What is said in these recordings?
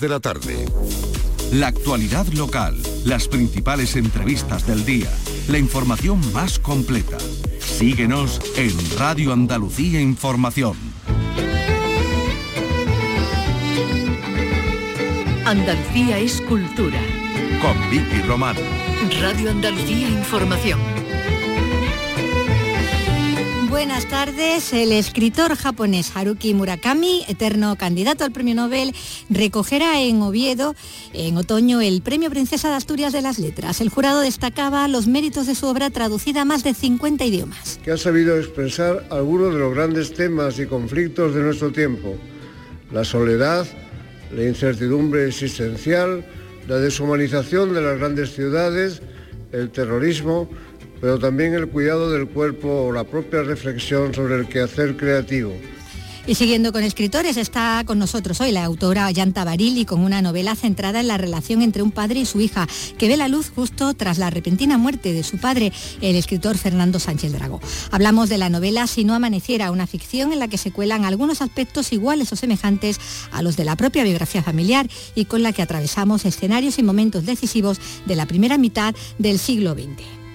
de la tarde. La actualidad local, las principales entrevistas del día, la información más completa. Síguenos en Radio Andalucía Información. Andalucía es cultura. Con Vicky Román. Radio Andalucía Información. Buenas tardes. El escritor japonés Haruki Murakami, eterno candidato al premio Nobel, recogerá en Oviedo en otoño el premio Princesa de Asturias de las Letras. El jurado destacaba los méritos de su obra traducida a más de 50 idiomas. Que ha sabido expresar algunos de los grandes temas y conflictos de nuestro tiempo. La soledad, la incertidumbre existencial, la deshumanización de las grandes ciudades, el terrorismo, pero también el cuidado del cuerpo la propia reflexión sobre el quehacer creativo. Y siguiendo con escritores, está con nosotros hoy la autora Yanta Barili con una novela centrada en la relación entre un padre y su hija, que ve la luz justo tras la repentina muerte de su padre, el escritor Fernando Sánchez Drago. Hablamos de la novela Si no amaneciera, una ficción en la que se cuelan algunos aspectos iguales o semejantes a los de la propia biografía familiar y con la que atravesamos escenarios y momentos decisivos de la primera mitad del siglo XX.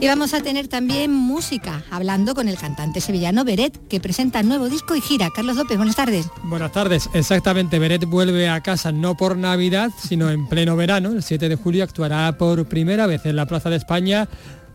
Y vamos a tener también música, hablando con el cantante sevillano Beret, que presenta nuevo disco y gira. Carlos López, buenas tardes. Buenas tardes, exactamente. Beret vuelve a casa no por Navidad, sino en pleno verano. El 7 de julio actuará por primera vez en la Plaza de España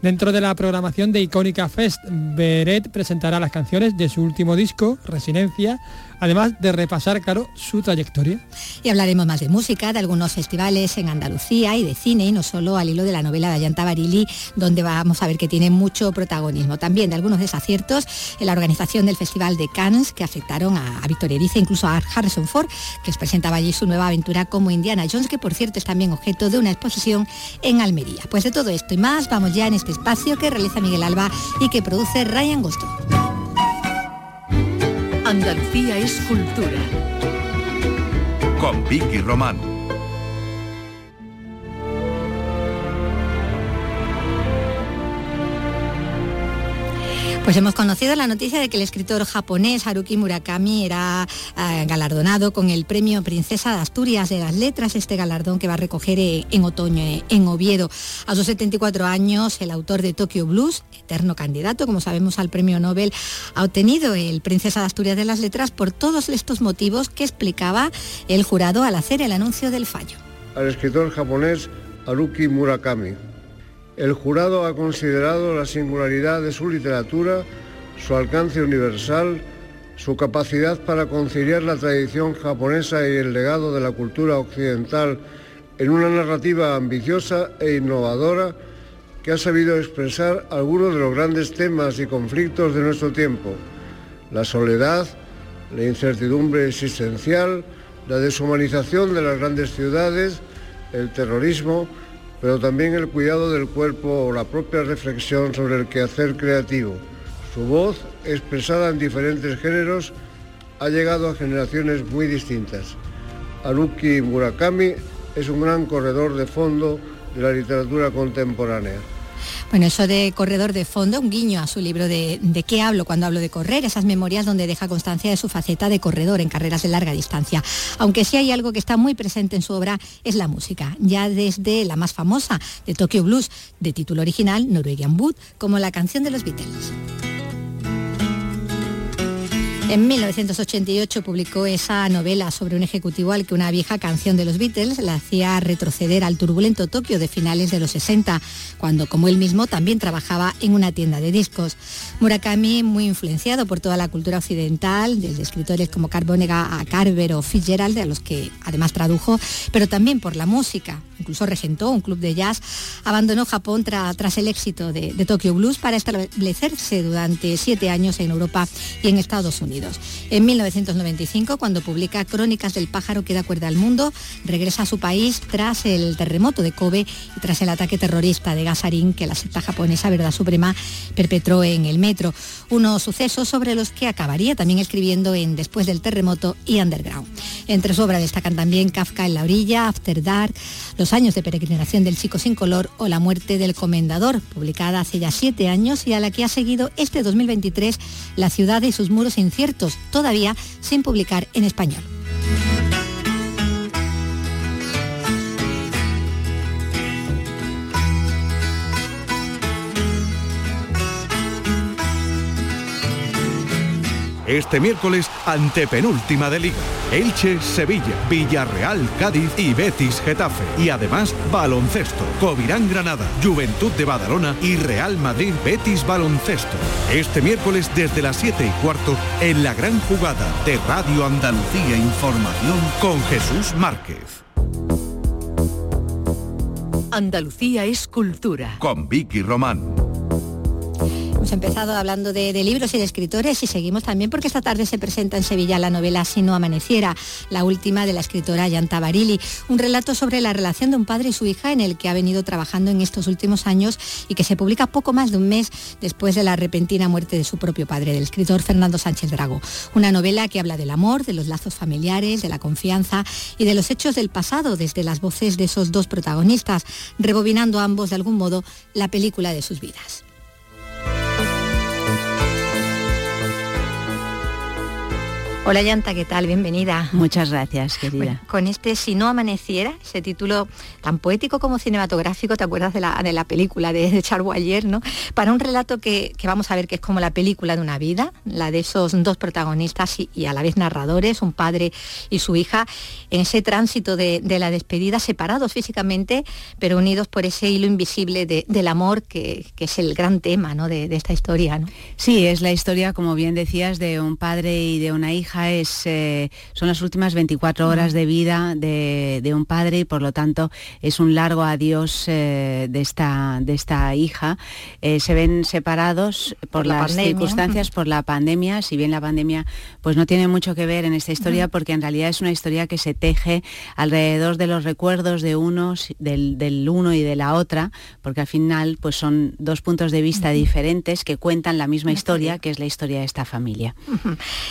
Dentro de la programación de Icónica Fest, Beret presentará las canciones de su último disco, Residencia, además de repasar, claro, su trayectoria. Y hablaremos más de música, de algunos festivales en Andalucía y de cine, y no solo al hilo de la novela de Ayanta Barili, donde vamos a ver que tiene mucho protagonismo. También de algunos desaciertos en la organización del Festival de Cannes, que afectaron a, Victoria Erice, incluso a Harrison Ford, que presentaba allí su nueva aventura como Indiana Jones, que por cierto es también objeto de una exposición en Almería. Pues de todo esto y más, vamos ya en este espacio que realiza Miguel Alba y que produce Ryan Gosto. Andalucía es cultura. Con Vicky Román. Pues hemos conocido la noticia de que el escritor japonés Haruki Murakami era eh, galardonado con el premio Princesa de Asturias de las Letras, este galardón que va a recoger eh, en otoño eh, en Oviedo. A sus 74 años, el autor de Tokyo Blues, eterno candidato, como sabemos, al premio Nobel, ha obtenido el Princesa de Asturias de las Letras por todos estos motivos que explicaba el jurado al hacer el anuncio del fallo. Al escritor japonés Haruki Murakami el jurado ha considerado la singularidad de su literatura, su alcance universal, su capacidad para conciliar la tradición japonesa y el legado de la cultura occidental en una narrativa ambiciosa e innovadora que ha sabido expresar algunos de los grandes temas y conflictos de nuestro tiempo, la soledad, la incertidumbre existencial, la deshumanización de las grandes ciudades, el terrorismo, pero también el cuidado del cuerpo o la propia reflexión sobre el quehacer creativo. Su voz, expresada en diferentes géneros, ha llegado a generaciones muy distintas. Haruki Murakami es un gran corredor de fondo de la literatura contemporánea. Bueno, eso de corredor de fondo, un guiño a su libro de, de qué hablo cuando hablo de correr, esas memorias donde deja constancia de su faceta de corredor en carreras de larga distancia. Aunque sí hay algo que está muy presente en su obra, es la música, ya desde la más famosa de Tokyo Blues, de título original Norwegian Wood, como la canción de los Beatles. En 1988 publicó esa novela sobre un ejecutivo al que una vieja canción de los Beatles le hacía retroceder al turbulento Tokio de finales de los 60, cuando como él mismo también trabajaba en una tienda de discos. Murakami, muy influenciado por toda la cultura occidental, desde escritores como Carbonega a Carver o Fitzgerald, a los que además tradujo, pero también por la música, incluso regentó un club de jazz, abandonó Japón tras el éxito de, de Tokyo Blues para establecerse durante siete años en Europa y en Estados Unidos. En 1995, cuando publica Crónicas del pájaro que da cuerda al mundo, regresa a su país tras el terremoto de Kobe y tras el ataque terrorista de Gasarin que la secta japonesa Verdad Suprema perpetró en el metro. Unos sucesos sobre los que acabaría también escribiendo en Después del terremoto y Underground. Entre su obra destacan también Kafka en la orilla, After Dark, Los años de peregrinación del chico sin color o La muerte del comendador, publicada hace ya siete años y a la que ha seguido este 2023 La ciudad y sus muros inciertos, todavía sin publicar en español. Este miércoles, antepenúltima de Liga. Elche, Sevilla, Villarreal, Cádiz y Betis, Getafe. Y además, baloncesto. Covirán, Granada, Juventud de Badalona y Real Madrid, Betis, Baloncesto. Este miércoles desde las 7 y cuarto en la gran jugada de Radio Andalucía Información con Jesús Márquez. Andalucía es cultura. Con Vicky Román. Hemos empezado hablando de, libros y de escritores y seguimos también porque esta tarde se presenta en Sevilla la novela Si no amaneciera, la última de la escritora Yanta Barili, un relato sobre la relación de un padre y su hija en el que ha venido trabajando en estos últimos años y que se publica poco más de un mes después de la repentina muerte de su propio padre, del escritor Fernando Sánchez Drago. Una novela que habla del amor, de los lazos familiares, de la confianza y de los hechos del pasado desde las voces de esos dos protagonistas, rebobinando ambos de algún modo la película de sus vidas. Hola Yanta, ¿qué tal? Bienvenida. Muchas gracias, querida. con este Si no amaneciera, ese título tan poético como cinematográfico, ¿te acuerdas de la, de la película de, de Charles no? Para un relato que, vamos a ver que es como la película de una vida, la de esos dos protagonistas y, a la vez narradores, un padre y su hija, en ese tránsito de, la despedida, separados físicamente, pero unidos por ese hilo invisible del amor que, es el gran tema ¿no? de, esta historia. ¿no? Sí, es la historia, como bien decías, de un padre y de una hija es, eh, son las últimas 24 horas de vida de, un padre y por lo tanto es un largo adiós eh, de, esta, de esta hija. Eh, se ven separados por, las circunstancias, por la pandemia, si bien la pandemia pues no tiene mucho que ver en esta historia porque en realidad es una historia que se teje alrededor de los recuerdos de unos, del, uno y de la otra, porque al final pues son dos puntos de vista diferentes que cuentan la misma historia, que es la historia de esta familia.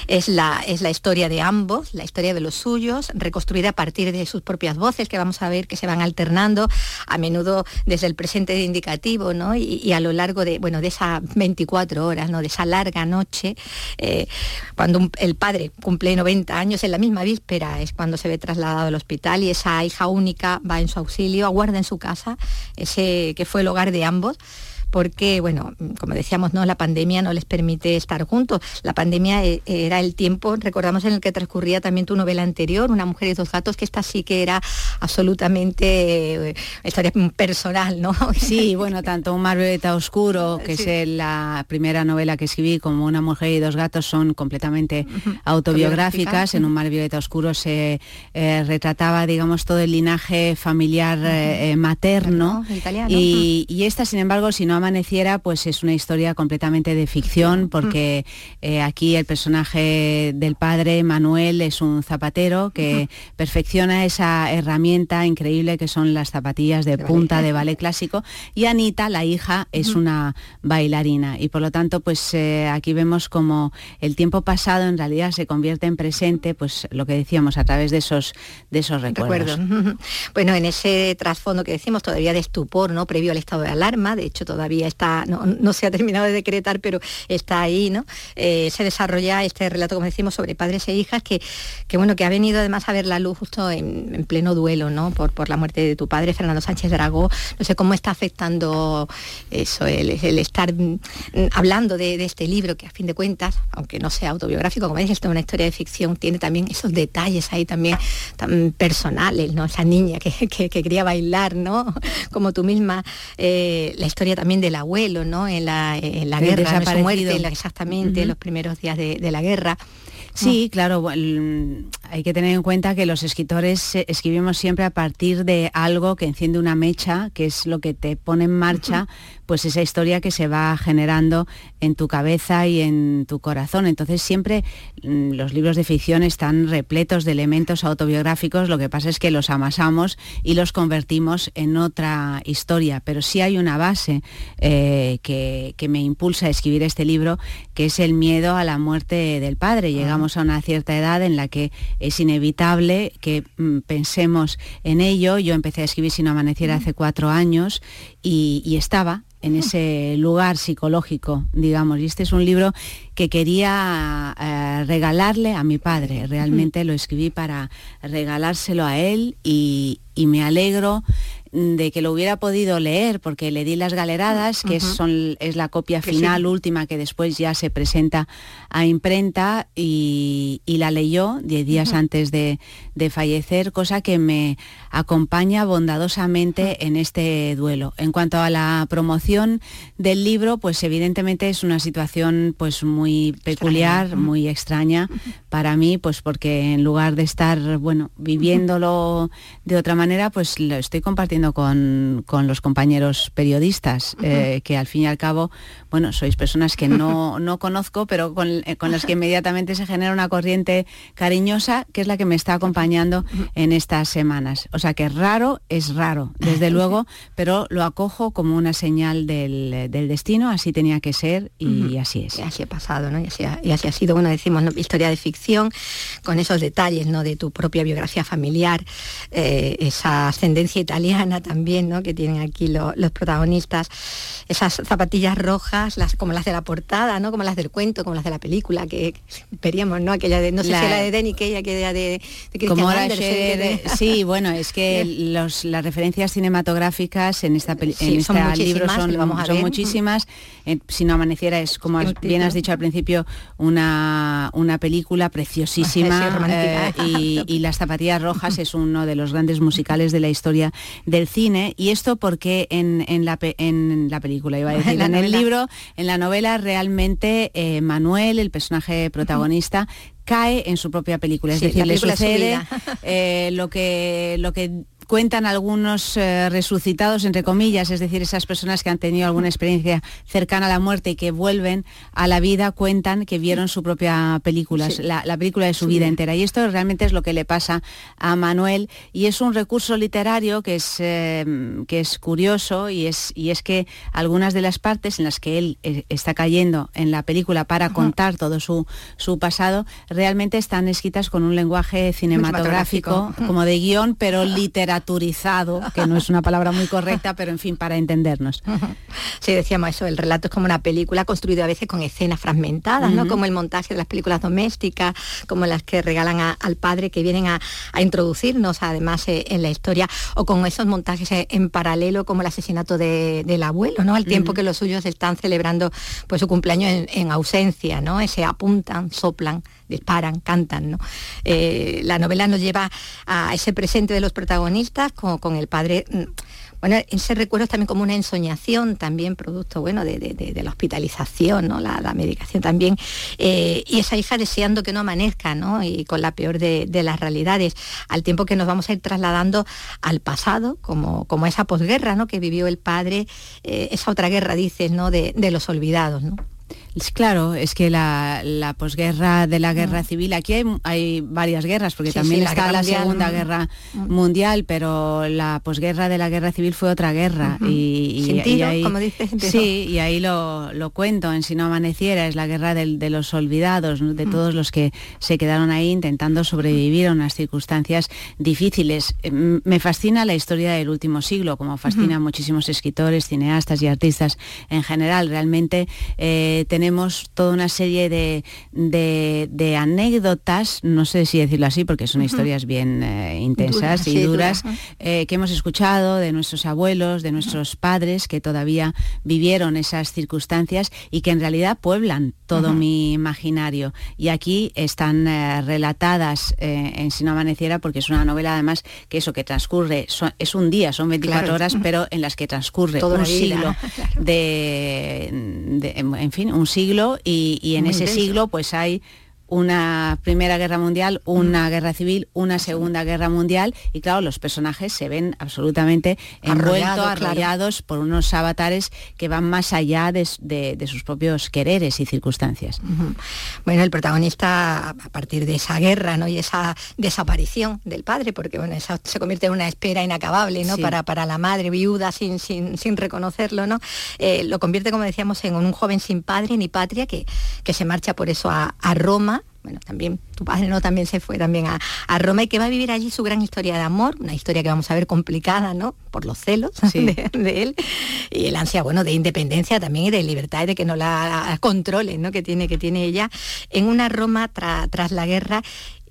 Es la, es la historia de ambos, la historia de los suyos, reconstruida a partir de sus propias voces, que vamos a ver que se van alternando, a menudo desde el presente de indicativo, ¿no? Y, a lo largo de, bueno, de esas 24 horas, ¿no? De esa larga noche, eh, cuando el padre cumple 90 años, en la misma víspera es cuando se ve trasladado al hospital y esa hija única va en su auxilio, aguarda en su casa, ese que fue el hogar de ambos porque, bueno, como decíamos, ¿no? la pandemia no les permite estar juntos. La pandemia eh, era el tiempo, recordamos, en el que transcurría también tu novela anterior, Una mujer y dos gatos, que esta sí que era absolutamente eh, historia personal, ¿no? Sí, bueno, tanto Un mar violeta oscuro, que es la primera novela que escribí, como Una mujer y dos gatos son completamente autobiográficas. En Un mar violeta oscuro se eh, retrataba, digamos, todo el linaje familiar materno. y, y, esta, sin embargo, si no amaneciera, pues es una historia completamente de ficción, porque eh, aquí el personaje del padre, Manuel, es un zapatero que perfecciona esa herramienta increíble que son las zapatillas de, punta de ballet clásico, y Anita, la hija, es una bailarina. Y por lo tanto, pues eh, aquí vemos como el tiempo pasado en realidad se convierte en presente, pues lo que decíamos, a través de esos, de esos recuerdos. Bueno, en ese trasfondo que decimos todavía de estupor, ¿no? Previo al estado de alarma, de hecho todavía no, se ha terminado de decretar, pero está ahí, ¿no? Eh, se desarrolla este relato, como decimos, sobre padres e hijas, que, que bueno, que ha venido además a ver la luz justo en, pleno duelo, ¿no? Por, por la muerte de tu padre, Fernando Sánchez Dragó. No sé cómo está afectando eso, el, estar mm, hablando de, este libro, que a fin de cuentas, aunque no sea autobiográfico, como dices, es una historia de ficción, tiene también esos detalles ahí también tan personales, ¿no? Esa niña que, quería bailar, ¿no? Como tú misma, eh, la historia también del abuelo, ¿no? En la, en la guerra, en su muerte, exactamente, en los primeros días de, de la guerra. Sí, claro, hay que tener en cuenta que los escritores eh, escribimos siempre a partir de algo que enciende una mecha, que es lo que te pone en marcha, pues esa historia que se va generando en tu cabeza y en tu corazón. Entonces siempre mm, los libros de ficción están repletos de elementos autobiográficos, lo que pasa es que los amasamos y los convertimos en otra historia, pero sí hay una base eh, que, me impulsa a escribir este libro, que es el miedo a la muerte del padre. Llegamos a una cierta edad en la que es inevitable que mm, pensemos en ello. Yo empecé a escribir Si no amaneciera hace cuatro años y, estaba en ese lugar psicológico, digamos. Y este es un libro que quería eh, regalarle a mi padre. Realmente lo escribí para regalárselo a él y, y me alegro de que lo hubiera podido leer porque le di las galeradas, que son, es la copia final última que después ya se presenta a imprenta y, la leyó diez días antes de, fallecer, cosa que me acompaña bondadosamente en este duelo. En cuanto a la promoción del libro, pues evidentemente es una situación pues muy peculiar, muy extraña para mí, pues porque en lugar de estar, bueno, viviéndolo de otra manera, pues lo estoy compartiendo con, los compañeros periodistas, eh, que al fin y al cabo, bueno, sois personas que no, no conozco, pero eh, con, las que inmediatamente se genera una corriente cariñosa, que es la que me está acompañando en estas semanas. O sea que raro es raro, desde luego, pero lo acojo como una señal del, destino, así tenía que ser y así es. Y así ha pasado, ¿no? Y así ha, y así ha sido, bueno, decimos, historia de ficción, con esos detalles, ¿no? De tu propia biografía familiar, eh, esa ascendencia italiana también, ¿no? Que tienen aquí los protagonistas, esas zapatillas rojas, las, como las de la portada, ¿no? Como las del cuento, como las de la película, que veríamos, ¿no? Aquella de, no sé si era de Denny Kay, aquella de, de como Sí, bueno, es que los, las referencias cinematográficas en esta en este libro son, son muchísimas. Eh, si no amaneciera es como bien has dicho al principio una, una película preciosísima eh, y, y, las zapatillas rojas es uno de los grandes musicales de la historia del cine y esto porque en, la, en la película, iba a decir, en el libro, en la novela realmente eh, Manuel, el personaje protagonista, cae en su propia película, es decir, le sucede eh, lo que lo que cuentan algunos eh, resucitados, entre comillas, es decir, esas personas que han tenido alguna experiencia cercana a la muerte y que vuelven a la vida, cuentan que vieron su propia película, la, película de su vida entera. Y esto realmente es lo que le pasa a Manuel. Y es un recurso literario que es, eh, que es curioso y es, y es que algunas de las partes en las que él eh, está cayendo en la película para contar todo su, su pasado realmente están escritas con un lenguaje cinematográfico, como de guion, pero literario que no es una palabra muy correcta, pero en fin, para entendernos. Sí, decíamos eso, el relato es como una película construida a veces con escenas fragmentadas, ¿no? Como el montaje de las películas domésticas, como las que regalan al padre que vienen a, introducirnos además eh, en la historia, o con esos montajes en paralelo como el asesinato del abuelo, ¿no? Al tiempo que los suyos están celebrando pues su cumpleaños en, en ausencia, ¿no? Ese apuntan, soplan disparan, cantan. ¿no? Eh, la novela nos lleva a ese presente de los protagonistas con, con el padre mm, bueno, ese recuerdo es también como una ensoñación, también producto, bueno, de, la hospitalización, ¿no? La, medicación también, eh, y esa hija deseando que no amanezca, ¿no? Y con la peor de, las realidades, al tiempo que nos vamos a ir trasladando al pasado, como, como esa posguerra, ¿no? Que vivió el padre, eh, esa otra guerra, dices, ¿no? De, de los olvidados, ¿no? Claro, es que la, posguerra de la guerra mm. civil, aquí hay, varias guerras, porque también está la, Segunda mm. Guerra mm. Mundial, pero la posguerra de la guerra civil fue otra guerra. y, ahí, como dices, Sí, y ahí lo, cuento, en Si no amaneciera, es la guerra de los olvidados, de todos los que se quedaron ahí intentando sobrevivir a unas circunstancias difíciles. Me fascina la historia del último siglo, como fascina a muchísimos escritores, cineastas y artistas en general. Realmente eh, tenemos toda una serie de, anécdotas, no sé si decirlo así, porque son historias bien eh, intensas y duras, eh, que hemos escuchado de nuestros abuelos, de nuestros padres, que todavía vivieron esas circunstancias y que en realidad pueblan todo mi imaginario. Y aquí están eh, relatadas en Si no amaneciera, porque es una novela además que eso que transcurre, es un día, son 24 horas, pero en las que transcurre un siglo de, en fin, un siglo y, en ese siglo pues hay una Primera Guerra Mundial, una guerra civil, una Segunda Guerra Mundial y claro, los personajes se ven absolutamente envueltos, arrollados por unos avatares que van más allá de, sus propios quereres y circunstancias. Bueno, el protagonista a partir de esa guerra ¿no? y esa desaparición del padre, porque bueno, se convierte en una espera inacabable ¿no? para, para la madre viuda sin, sin, sin reconocerlo, ¿no? Eh, lo convierte, como decíamos, en un joven sin padre ni patria que, que se marcha por eso a Roma bueno, también tu padre no también se fue también a, Roma y que va a vivir allí su gran historia de amor, una historia que vamos a ver complicada, ¿no? Por los celos de, él y el ansia, bueno, de independencia también y de libertad y de que no la, controlen, ¿no? Que tiene, que tiene ella en una Roma tras la guerra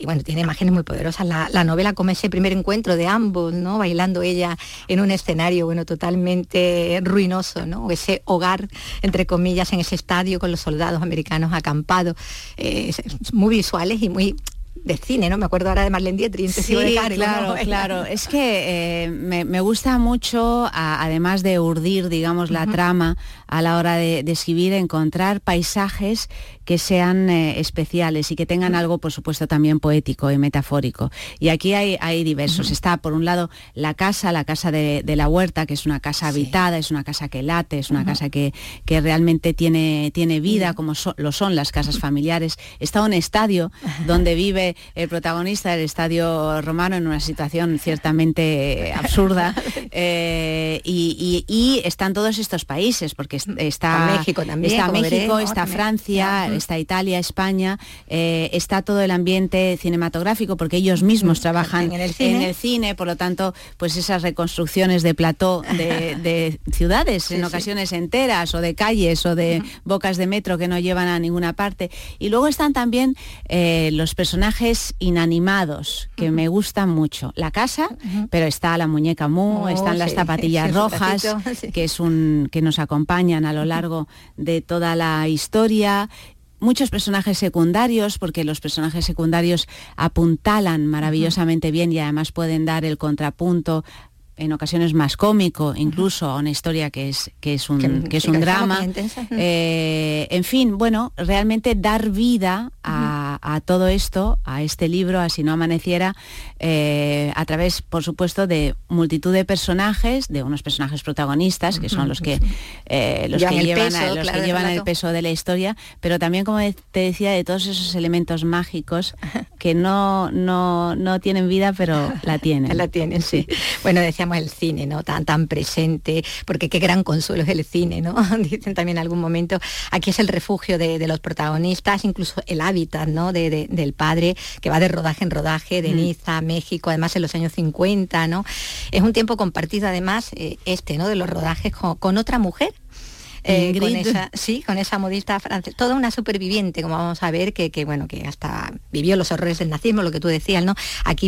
y bueno, tiene imágenes muy poderosas. La, novela como ese primer encuentro de ambos, ¿no? Bailando ella en un escenario, bueno, totalmente ruinoso, ¿no? Ese hogar, entre comillas, en ese estadio con los soldados americanos acampados, eh, muy visuales y muy de cine, ¿no? Me acuerdo ahora de Marlene Dietrich, sí, de claro, claro. Es que eh, me, gusta mucho, además de urdir, digamos, la trama a la hora de, escribir, encontrar paisajes que sean eh, especiales y que tengan algo, por supuesto, también poético y metafórico. Y aquí hay, hay diversos. Está, por un lado, la casa, la casa de, la huerta, que es una casa habitada, es una casa que late, es una casa que, que, realmente tiene, tiene vida, como lo son las casas familiares. Está un estadio donde vive el protagonista del estadio romano en una situación ciertamente absurda. Eh, y, están todos estos países, porque está México también. Está México, está Francia, está Italia, España, eh, está todo el ambiente cinematográfico, porque ellos mismos trabajan en el cine, por lo tanto, pues esas reconstrucciones de plató de, ciudades, en ocasiones enteras, o de calles, o de bocas de metro que no llevan a ninguna parte. Y luego están también eh, los personajes inanimados, que me gustan mucho. La casa, pero está la muñeca Mu, oh, están las zapatillas rojas, que es un que nos acompañan a lo largo de toda la historia muchos personajes secundarios, porque los personajes secundarios apuntalan maravillosamente bien y además pueden dar el contrapunto en ocasiones más cómico, incluso a una historia que es, que es un, que, es un drama. Eh, en fin, bueno, realmente dar vida a, todo esto, a este libro, a Si no amaneciera, eh, a través, por supuesto, de multitud de personajes, de unos personajes protagonistas, que son los que, eh, los que llevan, los que llevan el peso de la historia, pero también, como te decía, de todos esos elementos mágicos que no, no, no tienen vida, pero la tienen. la tienen, sí. Bueno, decíamos el cine, ¿no? Tan, tan presente, porque qué gran consuelo es el cine, ¿no? Dicen también en algún momento, aquí es el refugio de, los protagonistas, incluso el hábitat, ¿no? De, del padre, que va de rodaje en rodaje, de mm. Niza a México, además en los años 50, ¿no? Es un tiempo compartido además, eh, este, ¿no? De los rodajes con otra mujer, eh, con esa, sí, con esa modista francesa, toda una superviviente, como vamos a ver, que, bueno, que hasta vivió los horrores del nazismo, lo que tú decías, ¿no? Aquí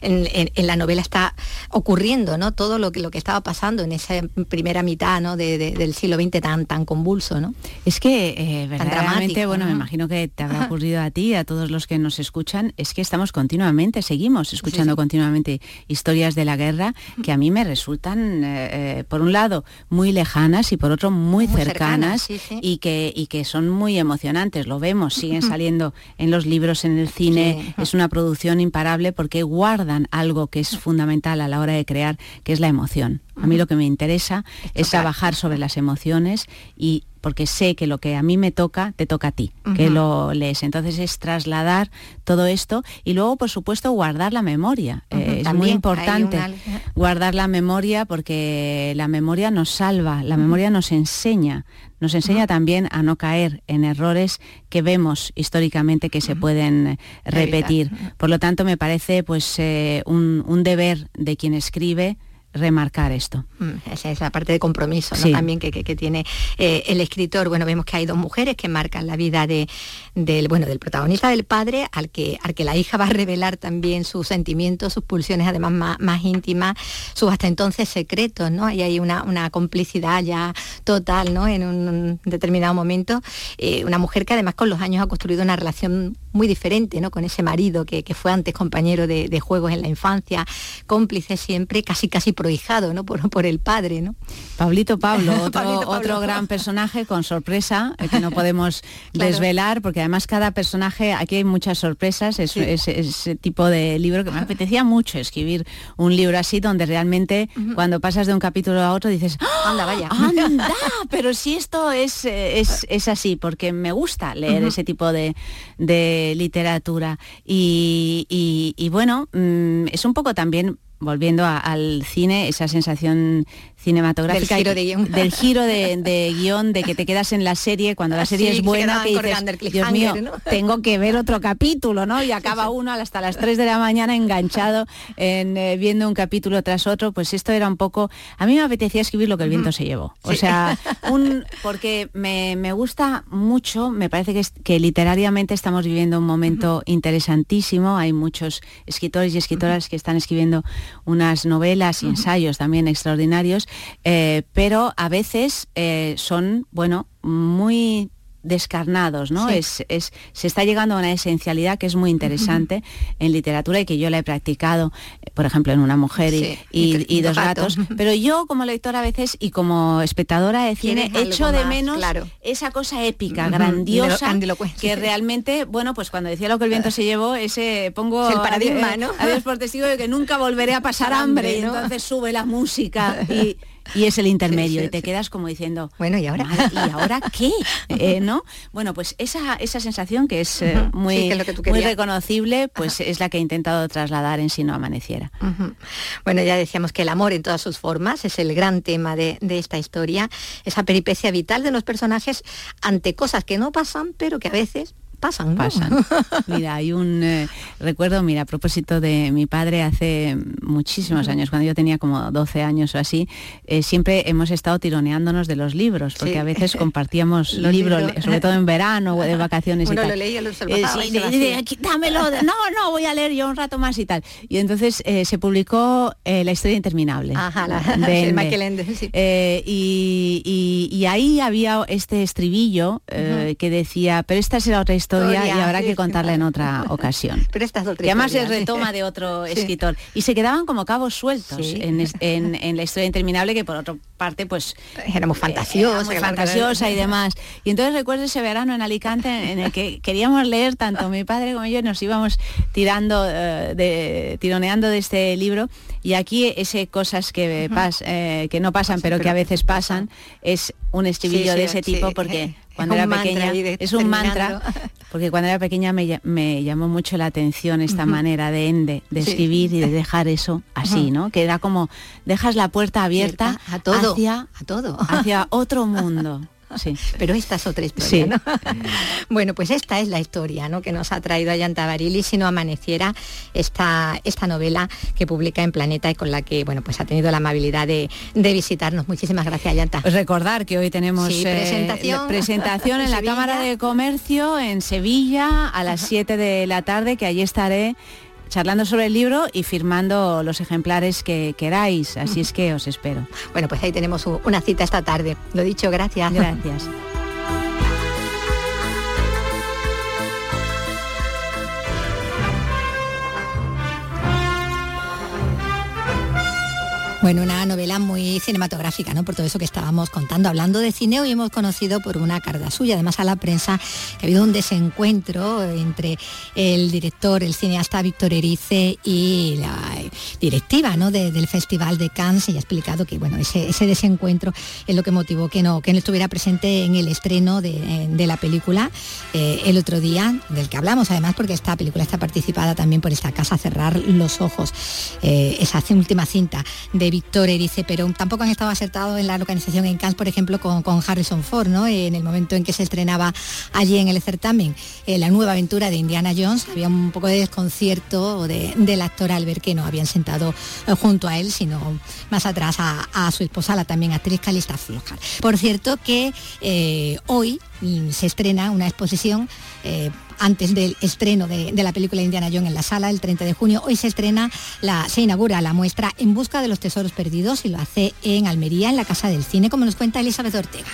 en, la novela está ocurriendo, ¿no? Todo lo que, lo que estaba pasando en esa primera mitad, ¿no? del siglo XX tan, tan convulso, ¿no? Es que eh, verdaderamente, bueno, me imagino que te habrá ocurrido a ti, a todos los que nos escuchan, es que estamos continuamente, seguimos escuchando continuamente historias de la guerra que a mí me resultan, eh, por un lado, muy lejanas y por otro muy cercanas, Y, que, y que son muy emocionantes, lo vemos, siguen saliendo en los libros, en el cine, es una producción imparable porque guardan algo que es fundamental a la hora de crear, que es la emoción. A mí lo que me interesa es trabajar sobre las emociones y porque sé que lo que a mí me toca, te toca a ti, que lo lees. Entonces es trasladar todo esto y luego, por supuesto, guardar la memoria. Eh, es muy importante guardar la memoria porque la memoria nos salva, la memoria nos enseña, nos enseña también a no caer en errores que vemos históricamente que se pueden repetir. Por lo tanto, me parece pues eh, un deber de quien escribe remarcar esto. Mm, esa es la parte de compromiso también que, tiene eh, el escritor. Bueno, vemos que hay dos mujeres que marcan la vida de, del, bueno, del protagonista del padre, al que, al que la hija va a revelar también sus sentimientos, sus pulsiones además más, íntimas, sus hasta entonces secretos, ¿no? Y hay una, una complicidad ya total, ¿no? En un determinado momento. Eh, una mujer que además con los años ha construido una relación muy diferente, ¿no? Con ese marido que, fue antes compañero de, de, juegos en la infancia, cómplice siempre, casi casi prohijado ¿no? por, por el padre. ¿no? Pablito Pablo, otro, gran personaje con sorpresa eh, que no podemos desvelar, porque además cada personaje, aquí hay muchas sorpresas, es, ese tipo de libro que me apetecía mucho escribir un libro así donde realmente cuando pasas de un capítulo a otro dices, ¡Ah! anda, vaya, anda, pero si esto es, es, así, porque me gusta leer ese tipo de, literatura. Y, bueno, mm, es un poco también volviendo al cine, esa sensación cinematográfica del giro de guion, del giro de, guion, de que te quedas en la serie cuando la serie es buena, que dices, Dios mío, tengo que ver otro capítulo, ¿no? Y acaba uno hasta las 3 de la mañana enganchado en eh, viendo un capítulo tras otro, pues esto era un poco, a mí me apetecía escribir lo que el viento se llevó. O sea, un, porque me, gusta mucho, me parece que, que literariamente estamos viviendo un momento interesantísimo, hay muchos escritores y escritoras que están escribiendo unas novelas y ensayos también extraordinarios eh, pero a veces eh, son, bueno, muy descarnados, ¿no? Es, se está llegando a una esencialidad que es muy interesante en literatura y que yo la he practicado, eh, por ejemplo, en Una mujer y, dos gatos. Pero yo como lectora a veces y como espectadora de cine echo de menos esa cosa épica, grandiosa, que realmente, bueno, pues cuando decía lo que el viento se llevó, ese pongo el paradigma, ¿no? Adiós por testigo de que nunca volveré a pasar hambre, y entonces sube la música y y es el intermedio y te quedas como diciendo bueno y ahora y ahora qué eh, no bueno pues esa, esa sensación que es eh, muy, muy reconocible pues es la que he intentado trasladar en si no amaneciera. Bueno ya decíamos que el amor en todas sus formas es el gran tema de, de esta historia. Esa peripecia vital de los personajes ante cosas que no pasan pero que a veces pasan. Pasan. Mira, hay un eh, recuerdo, mira, a propósito de mi padre hace muchísimos años, cuando yo tenía como 12 años o así, eh, siempre hemos estado tironeándonos de los libros, porque a veces compartíamos libros, sobre todo en verano o de vacaciones y tal. lo leía, lo eh, dámelo, no, no, voy a leer yo un rato más y tal. Y entonces se publicó La historia interminable. Ajá, la, de, y, y, ahí había este estribillo que decía, pero esta será otra historia y habrá que contarla en otra ocasión. Pero esta es otra que además se retoma de otro escritor. Y se quedaban como cabos sueltos en, la historia interminable que por otra parte pues éramos fantasiosa, era fantasiosa y demás. Y entonces recuerdo ese verano en Alicante en el que queríamos leer tanto mi padre como yo nos íbamos tirando eh, de, tironeando de este libro. Y aquí ese cosas que eh, que no pasan pero que a veces pasan. es un estribillo de ese tipo porque cuando era pequeña es un mantra porque cuando era pequeña me, llamó mucho la atención esta manera de ende de escribir y de dejar eso así no que era como dejas la puerta abierta a todo hacia a todo. hacia otro mundo sí. Pero esta es otra historia, bueno, pues esta es la historia ¿no? que nos ha traído a Yanta Barili, si no amaneciera esta, esta novela que publica en Planeta y con la que bueno, pues ha tenido la amabilidad de, visitarnos. Muchísimas gracias, Yanta. Pues recordar que hoy tenemos eh, presentación, presentación en, la Cámara de Comercio en Sevilla a las 7 de la tarde, que allí estaré charlando sobre el libro y firmando los ejemplares que queráis. Así es que os espero. Bueno, pues ahí tenemos una cita esta tarde. Lo dicho, gracias. Gracias. Bueno, una novela muy cinematográfica, ¿no? Por todo eso que estábamos contando. Hablando de cine, hoy hemos conocido por una carta suya, además a la prensa, que ha habido un desencuentro entre el director, el cineasta Víctor Erice y la directiva ¿no? del Festival de Cannes. Y ha explicado que bueno, ese, desencuentro es lo que motivó que no, que no estuviera presente en el estreno de, la película eh, el otro día, del que hablamos además, porque esta película está participada también por esta casa, Cerrar los Ojos, eh, esa última cinta de Víctor dice, pero tampoco han estado acertados en la localización en Cannes, por ejemplo, con, Harrison Ford, ¿no? En el momento en que se estrenaba allí en el certamen eh, la nueva aventura de Indiana Jones, había un poco de desconcierto del actor al ver que no habían sentado eh, junto a él, sino más atrás a, su esposa, la también actriz Calista Flockhart. Por cierto que eh, hoy mm, se estrena una exposición antes del estreno de, la película Indiana Jones en la sala el 30 de junio. Hoy se estrena, la, se inaugura la muestra En busca de los tesoros perdidos y lo hace en Almería, en la Casa del Cine, como nos cuenta Elizabeth Ortega.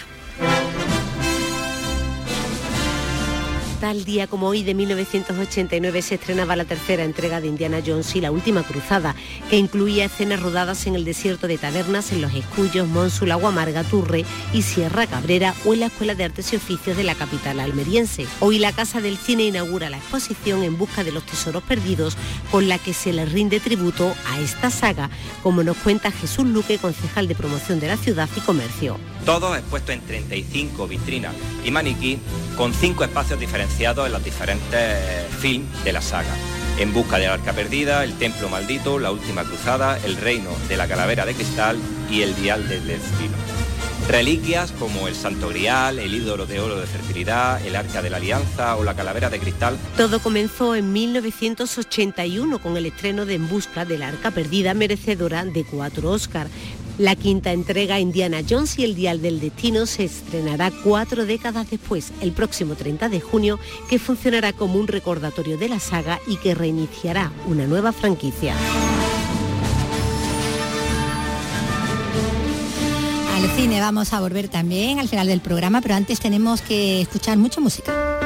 Tal día como hoy de 1989 se estrenaba la tercera entrega de Indiana Jones y la última cruzada, que incluía escenas rodadas en el desierto de tabernas en Los Escullos, Monsul, Agua Amarga, Turre y Sierra Cabrera o en la Escuela de Artes y Oficios de la capital almeriense. Hoy la Casa del Cine inaugura la exposición En busca de los tesoros perdidos con la que se le rinde tributo a esta saga, como nos cuenta Jesús Luque, concejal de promoción de la ciudad y comercio. Todo expuesto en 35 vitrinas y maniquí con cinco espacios diferentes en los diferentes films de la saga. En busca de la arca perdida, el templo maldito, la última cruzada, el reino de la calavera de cristal y el dial del destino. Reliquias como el Santo Grial, el ídolo de oro de fertilidad, el Arca de la Alianza o la calavera de cristal. Todo comenzó en 1981 con el estreno de En Busca de la Arca Perdida, merecedora de cuatro Oscar. La quinta entrega Indiana Jones y el Dial del Destino se estrenará cuatro décadas después, el próximo 30 de junio, que funcionará como un recordatorio de la saga y que reiniciará una nueva franquicia. Al cine vamos a volver también al final del programa, pero antes tenemos que escuchar mucha música.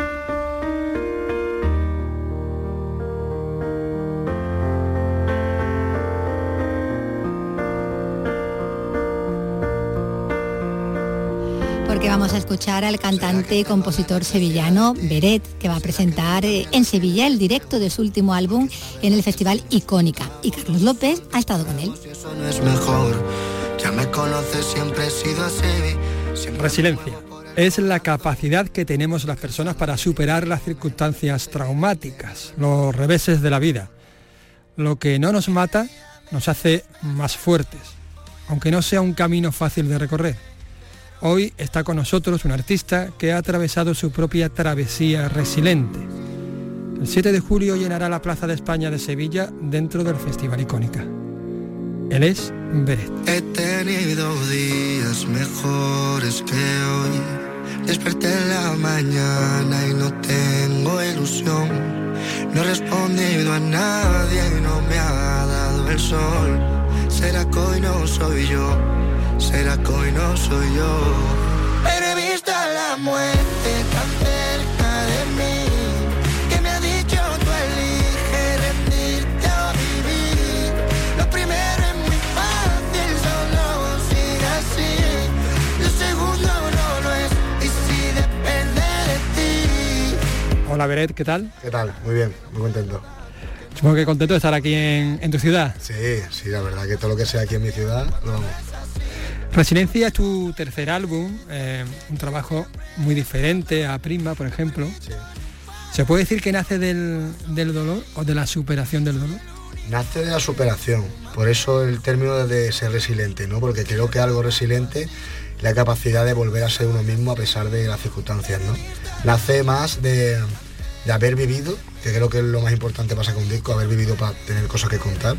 Escuchar al cantante y compositor sevillano Beret, que va a presentar eh, en Sevilla el directo de su último álbum en el Festival Icónica. Y Carlos López ha estado con él. Ya me conoces, siempre he sido así. Resiliencia. Es la capacidad que tenemos las personas para superar las circunstancias traumáticas, los reveses de la vida. Lo que no nos mata nos hace más fuertes, aunque no sea un camino fácil de recorrer. Hoy está con nosotros un artista que ha atravesado su propia travesía resiliente. El 7 de julio llenará la Plaza de España de Sevilla dentro del Festival Icónica. Él es Beret. He tenido días mejores que hoy. Desperté en la mañana y no tengo ilusión. No he respondido a nadie y no me ha dado el sol. ¿Será que hoy no soy yo? ¿Será que hoy no soy yo? Pero he visto a la muerte tan cerca de mí. Que me ha dicho tú eliges rendirte o vivir. Lo primero es muy fácil, solo sigue así. Lo segundo no lo es y si depende de ti. Hola Beret, ¿qué tal? ¿Qué tal? Muy bien, muy contento. Supongo que contento de estar aquí en, en tu ciudad. Sí, sí, la verdad que todo lo que sea aquí en mi ciudad, lo vamos. Resiliencia es tu tercer álbum, eh, un trabajo muy diferente a Prisma, por ejemplo. Sí. ¿Se puede decir que nace del, del dolor o de la superación del dolor? Nace de la superación, por eso el término de ser resiliente, ¿no? Porque creo que algo resiliente es la capacidad de volver a ser uno mismo a pesar de las circunstancias, ¿no? Nace más de, de haber vivido, que creo que es lo más importante para sacar un disco, haber vivido para tener cosas que contar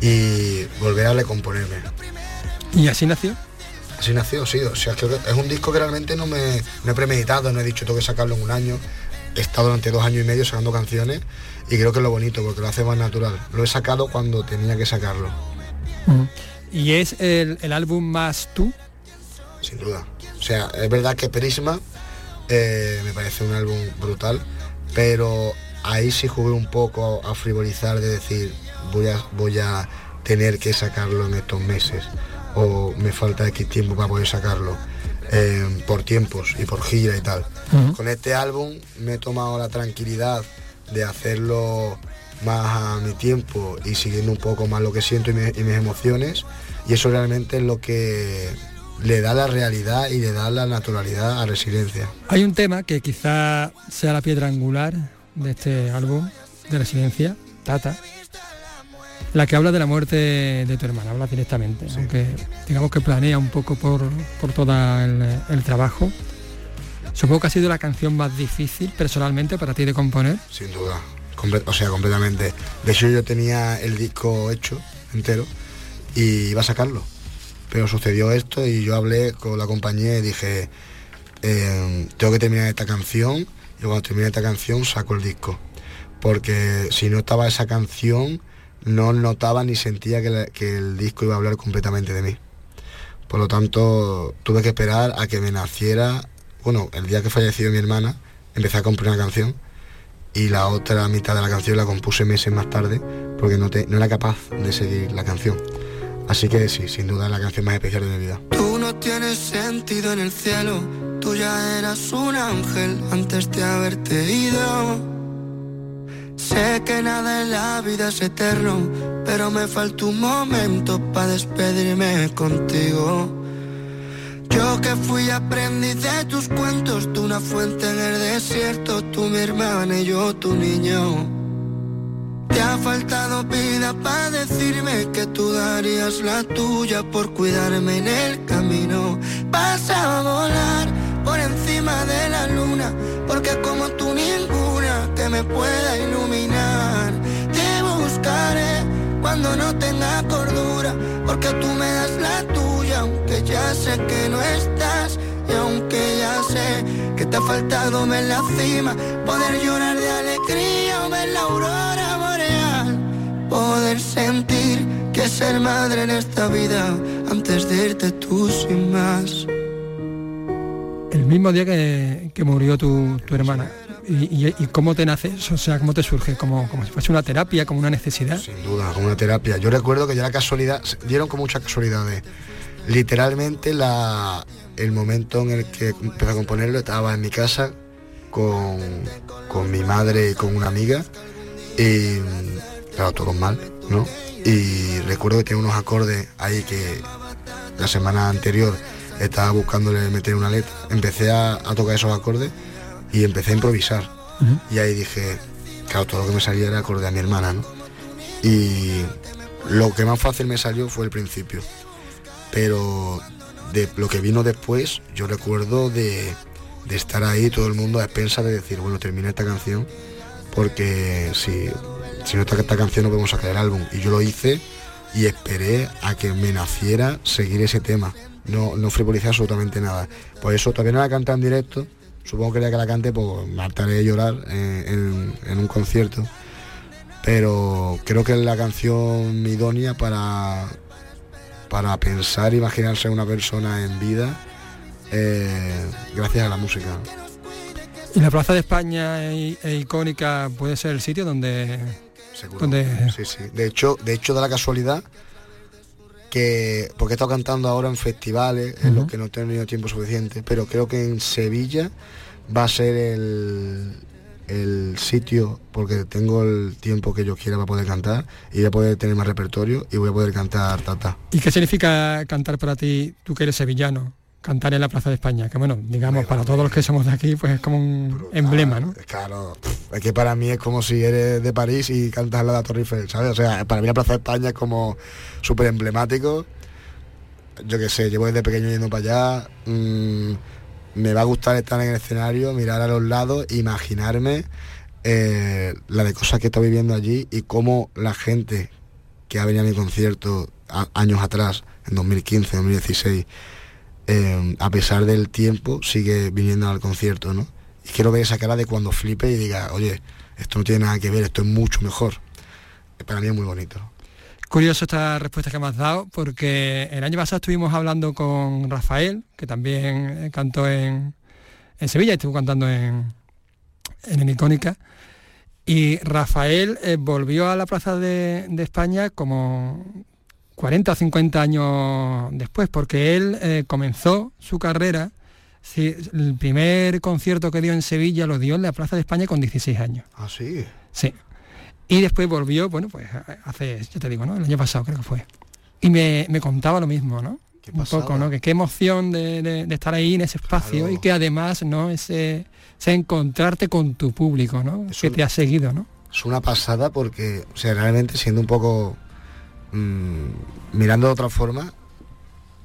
y volver a recomponerme. ¿Y así nació? Así nació, sí. O sea, que es un disco que realmente no me no he premeditado, no he dicho tengo que sacarlo en un año. He estado durante dos años y medio sacando canciones y creo que es lo bonito porque lo hace más natural. Lo he sacado cuando tenía que sacarlo. ¿Y es el, el álbum más tú? Sin duda. O sea, es verdad que Prisma eh, me parece un álbum brutal, pero ahí sí jugué un poco a frivolizar de decir voy a, voy a tener que sacarlo en estos meses o me falta X tiempo para poder sacarlo eh, por tiempos y por gira y tal. Con este álbum me he tomado la tranquilidad de hacerlo más a mi tiempo y siguiendo un poco más lo que siento y, mi- y mis emociones y eso realmente es lo que le da la realidad y le da la naturalidad a Resiliencia. Hay un tema que quizá sea la piedra angular de este álbum de Residencia, Tata, la que habla de la muerte de tu hermana, habla directamente, aunque digamos que planea un poco por, por todo el, el trabajo. Supongo que ha sido la canción más difícil personalmente para ti de componer. Sin duda. Comple- o sea, completamente. De hecho, yo tenía el disco hecho entero y iba a sacarlo. Pero sucedió esto y yo hablé con la compañía y dije, eh, tengo que terminar esta canción y cuando termine esta canción saco el disco. Porque si no estaba esa canción, no notaba ni sentía que, el disco iba a hablar completamente de mí. Por lo tanto, tuve que esperar a que me naciera, bueno, el día que falleció mi hermana, empecé a componer una canción y la otra mitad de la canción la compuse meses más tarde porque no, no era capaz de seguir la canción. Así que sí, sin duda es la canción más especial de mi vida. Tú no tienes sentido en el cielo, tú ya eras un ángel antes de haberte ido. Sé que nada en la vida es eterno, pero me falta un momento para despedirme contigo. Yo que fui aprendiz de tus cuentos, tú una fuente en el desierto, tú mi hermana y yo tu niño. Te ha faltado vida para decirme que tú darías la tuya por cuidarme en el camino. Vas a volar por encima de la luna, porque como tú ninguna que me pueda iluminar. Te buscaré cuando no tenga cordura, porque tú me das la tuya, aunque ya sé que no estás. Y aunque ya sé que te ha faltado ver la cima, poder llorar de alegría o ver la aurora boreal, poder sentir que ser madre en esta vida antes de irte tú sin más. El mismo día que, murió tu, hermana, ¿Y, cómo te nace O sea, ¿cómo te surge? ¿Como, como si fuese una terapia, como una necesidad? Sin duda, como una terapia. Yo recuerdo que ya la casualidad, dieron con muchas casualidades. Literalmente la, el momento en el que empecé a componerlo estaba en mi casa con, con mi madre y con una amiga y claro, todo mal, ¿no? Y recuerdo que tenía unos acordes ahí que la semana anterior estaba buscándole meter una letra, empecé a, tocar esos acordes y empecé a improvisar. Y ahí dije, claro, todo lo que me salía era acorde a mi hermana, ¿no? Y lo que más fácil me salió fue el principio. Pero de lo que vino después, yo recuerdo de, estar ahí todo el mundo a expensas de decir, bueno, termina esta canción, porque si, si no está esta canción no podemos sacar el álbum. Y yo lo hice y esperé a que me naciera seguir ese tema. No, no frivolicé absolutamente nada. Por eso todavía no la canta en directo. Supongo que ya que la cante, pues me hartaré de llorar en, en un concierto. Pero creo que es la canción idónea para para pensar, imaginarse a una persona en vida eh, gracias a la música. ¿Y la Plaza de España e, e icónica puede ser el sitio donde... donde... Sí, sí. De hecho, de hecho, da la casualidad que, porque he estado cantando ahora en festivales, en los que no he tenido tiempo suficiente, pero creo que en Sevilla va a ser el, el sitio porque tengo el tiempo que yo quiera para poder cantar y voy a poder tener más repertorio y voy a poder cantar tata. ¿Y qué significa cantar para ti, tú que eres sevillano? Cantar en la Plaza de España, que bueno, digamos, para todos los que somos de aquí, pues es como un emblema, ¿no? Claro, es que para mí es como si eres de París y cantas la de Torre Eiffel, ¿sabes? O sea, para mí la Plaza de España es como súper emblemático. Yo qué sé, llevo desde pequeño yendo para allá. Mm, me va a gustar estar en el escenario, mirar a los lados, imaginarme eh, la de cosas que está viviendo allí y cómo la gente que ha venido a mi concierto años atrás, en 2015, 2016, eh, a pesar del tiempo, sigue viniendo al concierto, ¿no? Y quiero ver esa cara de cuando flipe y diga, oye, esto no tiene nada que ver, esto es mucho mejor. Para mí es muy bonito. Curioso esta respuesta que me has dado, porque el año pasado estuvimos hablando con Rafael, que también eh, cantó en, Sevilla y estuvo cantando en, en Icónica. Y Rafael eh, volvió a la Plaza de, España como 40 o 50 años después, porque él eh, comenzó su carrera, el primer concierto que dio en Sevilla lo dio en la Plaza de España con 16 años. Ah, sí. Sí. Y después volvió, bueno, pues hace, yo te digo, ¿no? El año pasado creo que fue. Y me, contaba lo mismo, ¿no? Un poco, ¿no? Que qué emoción de, estar ahí en ese espacio y que además, ¿no? Ese, encontrarte con tu público, ¿no? que te ha seguido, ¿no? Es una pasada porque, o sea, realmente siendo un poco mm, mirando de otra forma,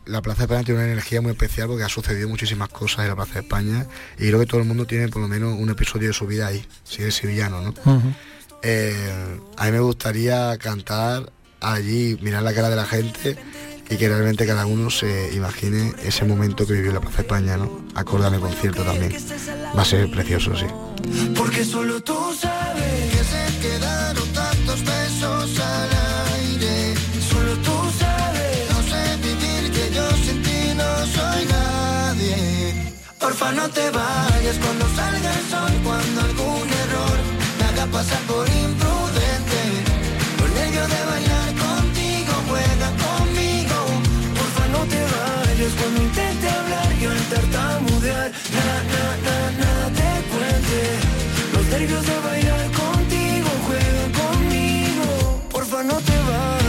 la Plaza de España tiene una energía muy especial porque ha sucedido muchísimas cosas en la Plaza de España y creo que todo el mundo tiene por lo menos un episodio de su vida ahí, si es sevillano, ¿no? Eh, a mí me gustaría cantar allí, mirar la cara de la gente y que realmente cada uno se imagine ese momento que vivió la Plaza España, ¿no? Acorde al concierto también. Va a ser precioso, sí. Porque solo tú sabes que se quedaron tantos besos cuando intente hablar yo el tartamudear. Na, na, na, nada te cuente. Los nervios de bailar contigo, juega conmigo. Porfa, no te vayas.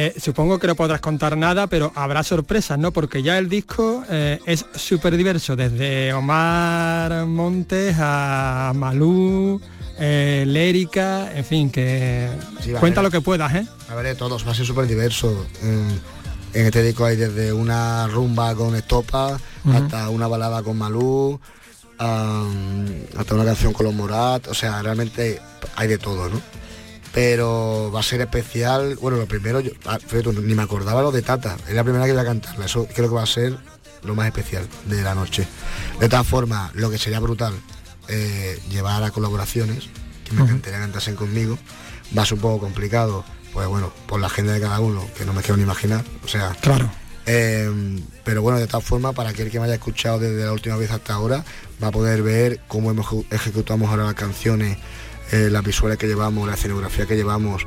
Eh, supongo que no podrás contar nada, pero habrá sorpresas, ¿no? Porque ya el disco eh, es súper diverso, desde Omar Montes a Malú, eh, Lérica, en fin, que cuenta lo que puedas, ¿eh? A ver, todos, va a ser súper diverso. En, este disco hay desde una rumba con estopa hasta una balada con Malú, hasta una canción con los Morat, o sea, realmente hay de todo, ¿no? Pero va a ser especial, bueno, lo primero, yo, ah, ni me acordaba lo de Tata, es la primera que voy a cantarla, eso creo que va a ser lo más especial de la noche. De todas formas, lo que sería brutal, eh, llevar a colaboraciones, que me encantaría cantasen conmigo, va a ser un poco complicado, pues bueno, por la agenda de cada uno, que no me quiero ni imaginar, o sea... Claro. Eh, pero bueno, de todas formas, para aquel que me haya escuchado desde la última vez hasta ahora, va a poder ver cómo hemos ejecutamos ahora las canciones, eh, las visuales que llevamos, la escenografía que llevamos.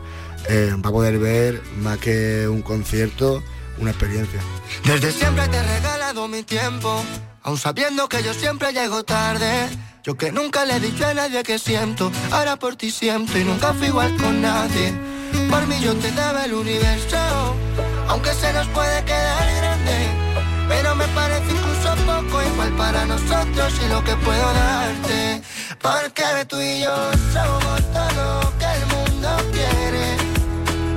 Eh, va a poder ver más que un concierto, una experiencia. Desde siempre te he regalado mi tiempo, aun sabiendo que yo siempre llego tarde. Yo que nunca le he dicho a nadie que siento, ahora por ti siento y nunca fui igual con nadie. Por mí yo te daba el universo, aunque se nos puede quedar grande pero me parece incluso poco igual para nosotros y lo que puedo darte. Porque tú y yo somos todo lo que el mundo quiere.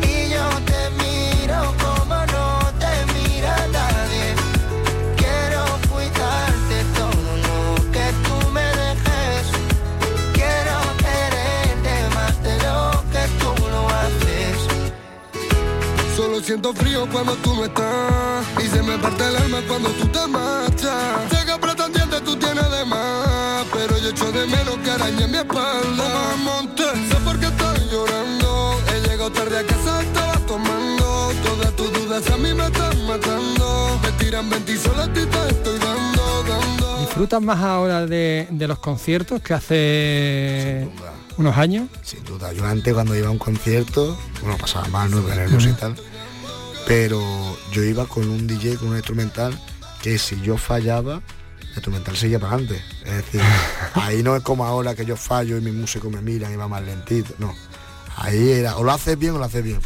Y yo te miro como no te mira nadie. Quiero cuidarte todo lo que tú me dejes. Quiero quererte más de lo que tú lo haces. Solo siento frío cuando tú no estás y se me parte el alma cuando tú te marchas. Sé que pretendiente tú tienes de más, pero yo echo de menos que arañe mi espalda. Monte, sé por qué estoy llorando. He llegado tarde a casa, estaba tomando. Todas tus dudas a mí me están matando. Me tiran 20 y solo a ti te estoy dando, dando. ¿Disfrutas más ahora de, de los conciertos que hace unos años? Sin duda. Yo antes cuando iba a un concierto, bueno, pasaba mal, no nervios y tal pero yo iba con un DJ, con un instrumental, que si yo fallaba, instrumental seguía para adelante. Es decir, ahí no es como ahora que yo fallo y mi músico me miran y va más lentito. No. Ahí era, o lo haces bien o lo haces bien.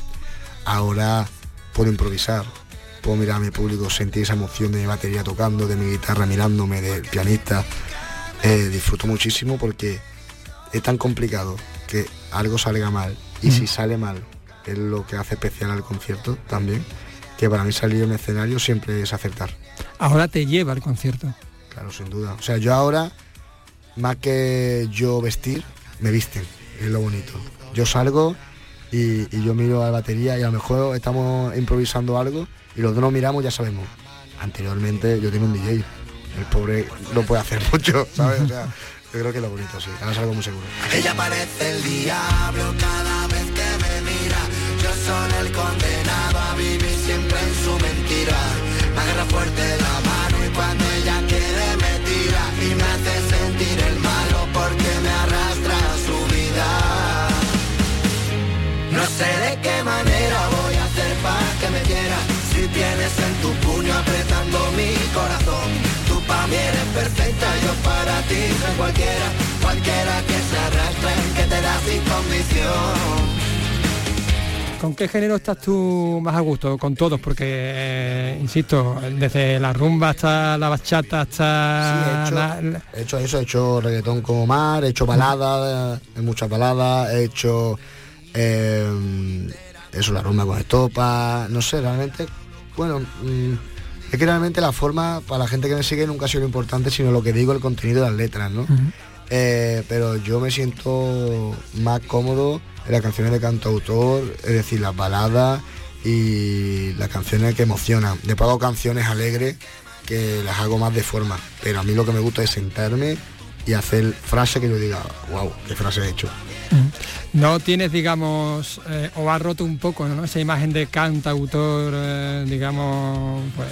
Ahora puedo improvisar, puedo mirar a mi público, sentir esa emoción de mi batería tocando, de mi guitarra mirándome, del pianista. Eh, disfruto muchísimo porque es tan complicado que algo salga mal. Y si sale mal, es lo que hace especial al concierto también, que para mí salir en escenario siempre es acertar. Ahora te lleva al concierto. Claro, sin duda. O sea, yo ahora, más que yo vestir, me visten, es lo bonito. Yo salgo y, yo miro a la batería y a lo mejor estamos improvisando algo y los dos nos miramos ya sabemos. Anteriormente yo tengo un DJ, el pobre no puede hacer mucho, ¿sabes? O sea, yo creo que es lo bonito, sí, ahora salgo muy seguro. Ella parece el diablo cada vez que me son el condenado a vivir siempre en su mentira. Cualquiera. Cualquiera que se arrastre, que te da sin condición. ¿Con qué género estás tú más a gusto? Con todos, porque, eh, insisto, desde la rumba hasta la bachata hasta... he, hecho, eso, he hecho reggaetón como mar, he hecho baladas, he muchas baladas, he hecho eh, eso, la rumba con estopa, no sé, realmente, bueno, mm, es que realmente la forma, para la gente que me sigue, nunca ha sido lo importante, sino lo que digo, el contenido de las letras, ¿no? Eh, pero yo me siento más cómodo las canciones de cantautor, es decir, las baladas y las canciones que emocionan. Después hago canciones alegres que las hago más de forma, pero a mí lo que me gusta es sentarme y hacer frases que yo diga, wow, qué frase he hecho. Mm. No tienes, digamos, eh, o has roto un poco ¿no? esa imagen de cantautor, eh, digamos, pues,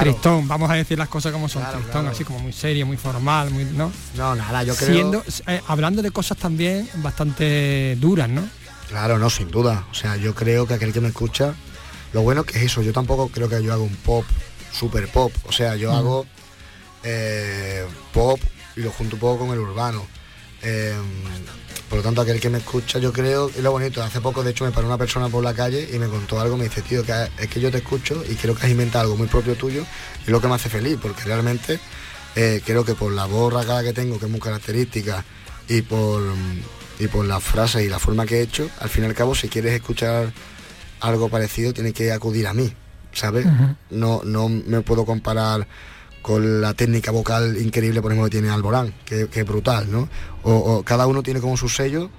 Tristón, vamos a decir las cosas como son. Tristón, así como muy serio, muy formal, muy, ¿no? No, nada, yo creo... Siendo, eh, hablando de cosas también bastante duras, ¿no? Claro, no, sin duda. O sea, yo creo que aquel que me escucha, lo bueno que es eso, yo tampoco creo que yo haga un pop, super pop. O sea, yo hago eh, pop y lo junto un poco con el urbano. Em, Por lo tanto, aquel que me escucha, yo creo, es lo bonito. Hace poco, de hecho, me paró una persona por la calle y me contó algo, me dice, tío, que es que yo te escucho y creo que has inventado algo muy propio tuyo y es lo que me hace feliz, porque realmente eh, creo que por la voz racada que tengo, que es muy característica, y por, y por las frases y la forma que he hecho, al fin y al cabo, si quieres escuchar algo parecido, tienes que acudir a mí, ¿sabes? no, no me puedo comparar con la técnica vocal increíble, por ejemplo, que tiene Alborán, que, que es brutal, ¿no? O, cada uno tiene como su sello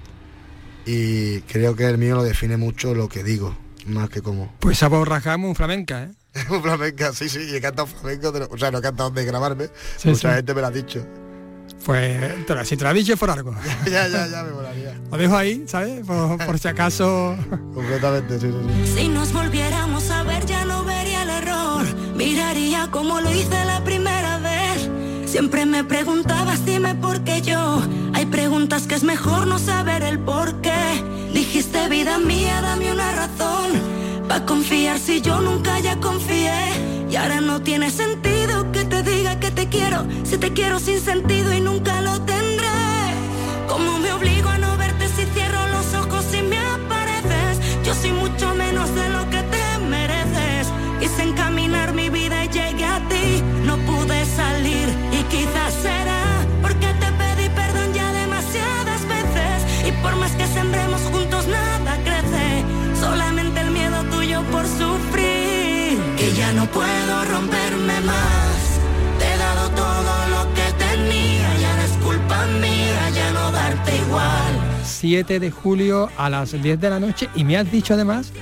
y creo que el mío lo define mucho lo que digo, más que como. Pues a borrajamos un flamenca, ¿eh? un flamenca, sí, sí, y he cantado flamenco, o sea, no he cantado de grabarme, mucha gente me lo ha dicho. Pues si te lo ha dicho es por algo. ya, ya, ya me molaría. Lo dejo ahí, ¿sabes? Por, si acaso. Completamente, sí, sí, sí. Si nos volviéramos a ver ya no vería el error. Miraría como lo hice la primera vez. Siempre me preguntabas, dime por qué yo. Hay preguntas que es mejor no saber el por qué. Dijiste, vida mía, dame una razón. Pa' confiar si yo nunca ya confié. Y ahora no tiene sentido que te diga que te quiero. Si te quiero sin sentido y nunca lo tendré. ¿Cómo me obligo a no verte si cierro los ojos y me apareces? Yo soy mucho menos de lo no puedo romperme más. Te he dado todo lo que tenía. Ya no es culpa mía, ya no darte igual. 7 de julio a las 10 de la noche. Y me has dicho además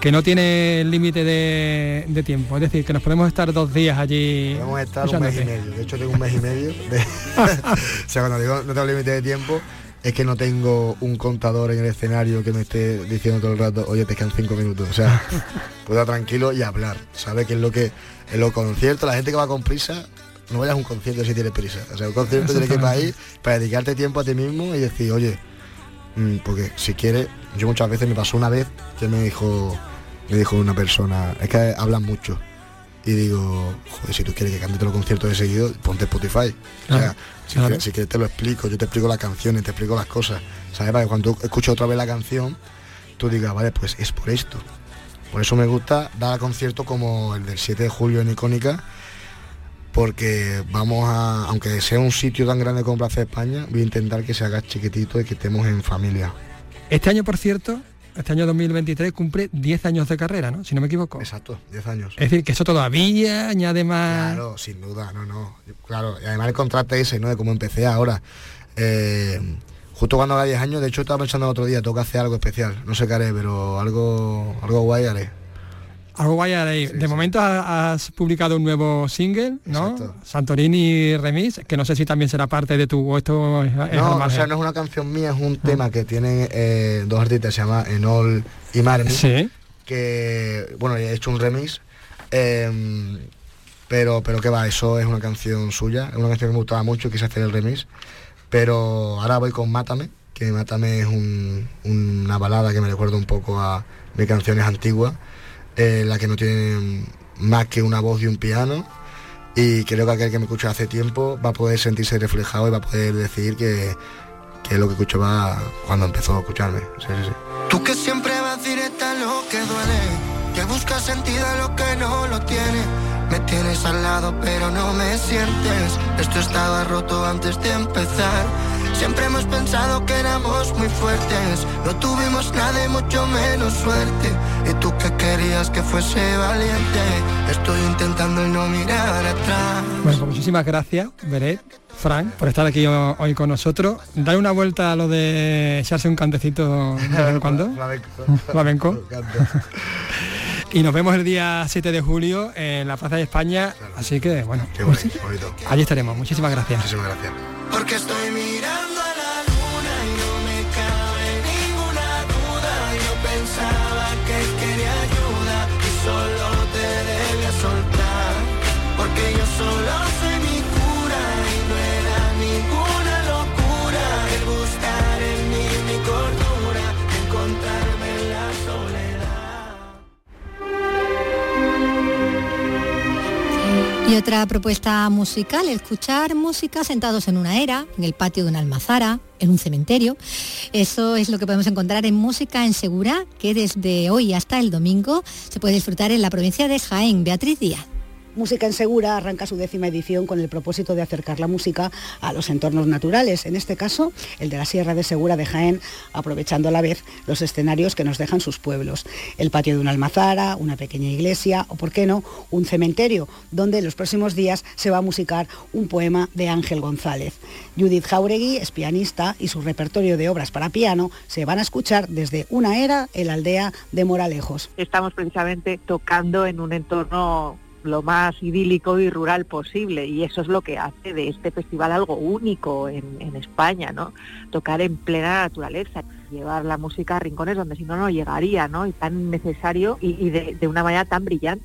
que no tiene límite de, tiempo, es decir, que nos podemos estar dos días allí. Podemos estar un mes y medio, de hecho tengo un mes y medio. o sea, cuando digo no tengo límite de tiempo, es que no tengo un contador en el escenario que me esté diciendo todo el rato, oye, te quedan cinco minutos. O sea, puedo estar tranquilo y hablar. ¿Sabe qué es lo que en los conciertos, la gente que va con prisa, no vayas a un concierto si tienes prisa. O sea, un concierto tiene que ir para ahí para dedicarte tiempo a ti mismo y decir, oye, mm, porque si quieres, yo muchas veces me pasó una vez que me dijo, me dijo una persona, es que hablan mucho. Y digo, joder, si tú quieres que cante todos los conciertos de seguido, ponte Spotify. o sea, si, quieres, te lo explico, yo te explico las canciones, te explico las cosas. ¿Sabes? Para que cuando escuches otra vez la canción, tú digas, vale, pues es por esto. Por eso me gusta dar conciertos como el del 7 de julio en Icónica, porque vamos a, aunque sea un sitio tan grande como Plaza de España, voy a intentar que se haga chiquitito y que estemos en familia. Este año, por cierto, este año 2023 cumple 10 años de carrera, ¿no? Si no me equivoco. Exacto, 10 años. Es decir, que eso todavía añade más... Claro, sin duda, no, no. Claro, y además el contrato ese, ¿no? De cómo empecé ahora. Eh, justo cuando haga 10 años, de hecho estaba pensando el otro día, tengo que hacer algo especial. No sé qué haré, pero algo, algo guay haré. Algo vaya de, de momento has publicado un nuevo single, ¿no? Santorini Remix, que no sé si también será parte de tu o esto No, o sea, no es una canción mía, es un tema que tienen eh, dos artistas, se llama Enol y Marni. Sí. Que, bueno, he hecho un remix. Em, pero, pero que va, eso es una canción suya, es una canción que me gustaba mucho, quise hacer el remix. Pero ahora voy con Mátame, que Mátame es una balada que me recuerda un poco a mis canciones antiguas eh, la que no tiene más que una voz y un piano. Y creo que aquel que me escucha hace tiempo va a poder sentirse reflejado y va a poder decir que, que lo que escuchaba cuando empezó a escucharme. Tú que siempre vas directa a lo que duele, que buscas sentido a lo que no lo tiene. Me tienes al lado pero no me sientes. Esto estaba roto antes de empezar. Siempre hemos pensado que éramos muy fuertes. No tuvimos nada y mucho menos suerte. Y tú que querías que fuese valiente. Estoy intentando no mirar atrás. Bueno, pues muchísimas gracias, Beret, Frank, por estar aquí hoy con nosotros. Dale una vuelta a lo de echarse un cantecito de vez en cuando. Flamenco. y nos vemos el día 7 de julio en la Plaza de España. Así que, bueno, Qué bonito, bonito. allí estaremos. Muchísimas gracias. Muchísimas gracias. Porque estoy mirando a la luna y no me cabe ninguna duda. Yo pensaba que quería ayuda y solo te debía soltar. Porque yo solo Yo Otra propuesta musical, escuchar música sentados en una era, en el patio de una almazara, en un cementerio. Eso es lo que podemos encontrar en Música en Segura, que desde hoy hasta el domingo se puede disfrutar en la provincia de Jaén. Beatriz Díaz. Música en Segura arranca su décima edición con el propósito de acercar la música a los entornos naturales, en este caso el de la Sierra de Segura de Jaén, aprovechando a la vez los escenarios que nos dejan sus pueblos. El patio de una almazara, una pequeña iglesia o, por qué no, un cementerio, donde en los próximos días se va a musicar un poema de Ángel González. Judith Jauregui es pianista y su repertorio de obras para piano se van a escuchar desde una era en la aldea de Moralejos. Estamos precisamente tocando en un entorno lo más idílico y rural posible y eso es lo que hace de este festival algo único en, en España, ¿no? Tocar en plena naturaleza llevar la música a rincones donde si no no llegaría, ¿no? Y tan necesario y, de, una manera tan brillante.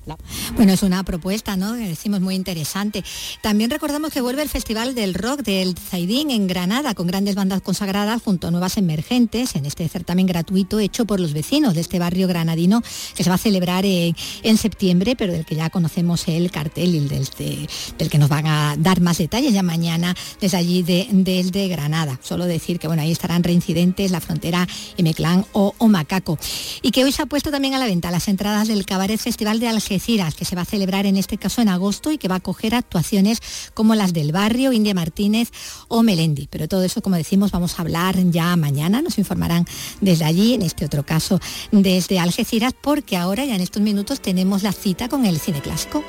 Bueno, es una propuesta, ¿no? Decimos muy interesante. También recordamos que vuelve el Festival del Rock del Zaidín en Granada con grandes bandas consagradas junto a nuevas emergentes en este certamen gratuito hecho por los vecinos de este barrio granadino que se va a celebrar en, septiembre, pero del que ya conocemos el cartel y del, que nos van a dar más detalles ya mañana desde allí de, desde Granada. Solo decir que bueno, ahí estarán reincidentes la frontera M-Clan o, Macaco. Y que hoy se ha puesto también a la venta las entradas del Cabaret Festival de Algeciras, que se va a celebrar en este caso en agosto y que va a acoger actuaciones como las del barrio, India Martínez o Melendi. Pero todo eso, como decimos, vamos a hablar ya mañana, nos informarán desde allí, en este otro caso desde Algeciras, porque ahora ya en estos minutos tenemos la cita con el cine clásico.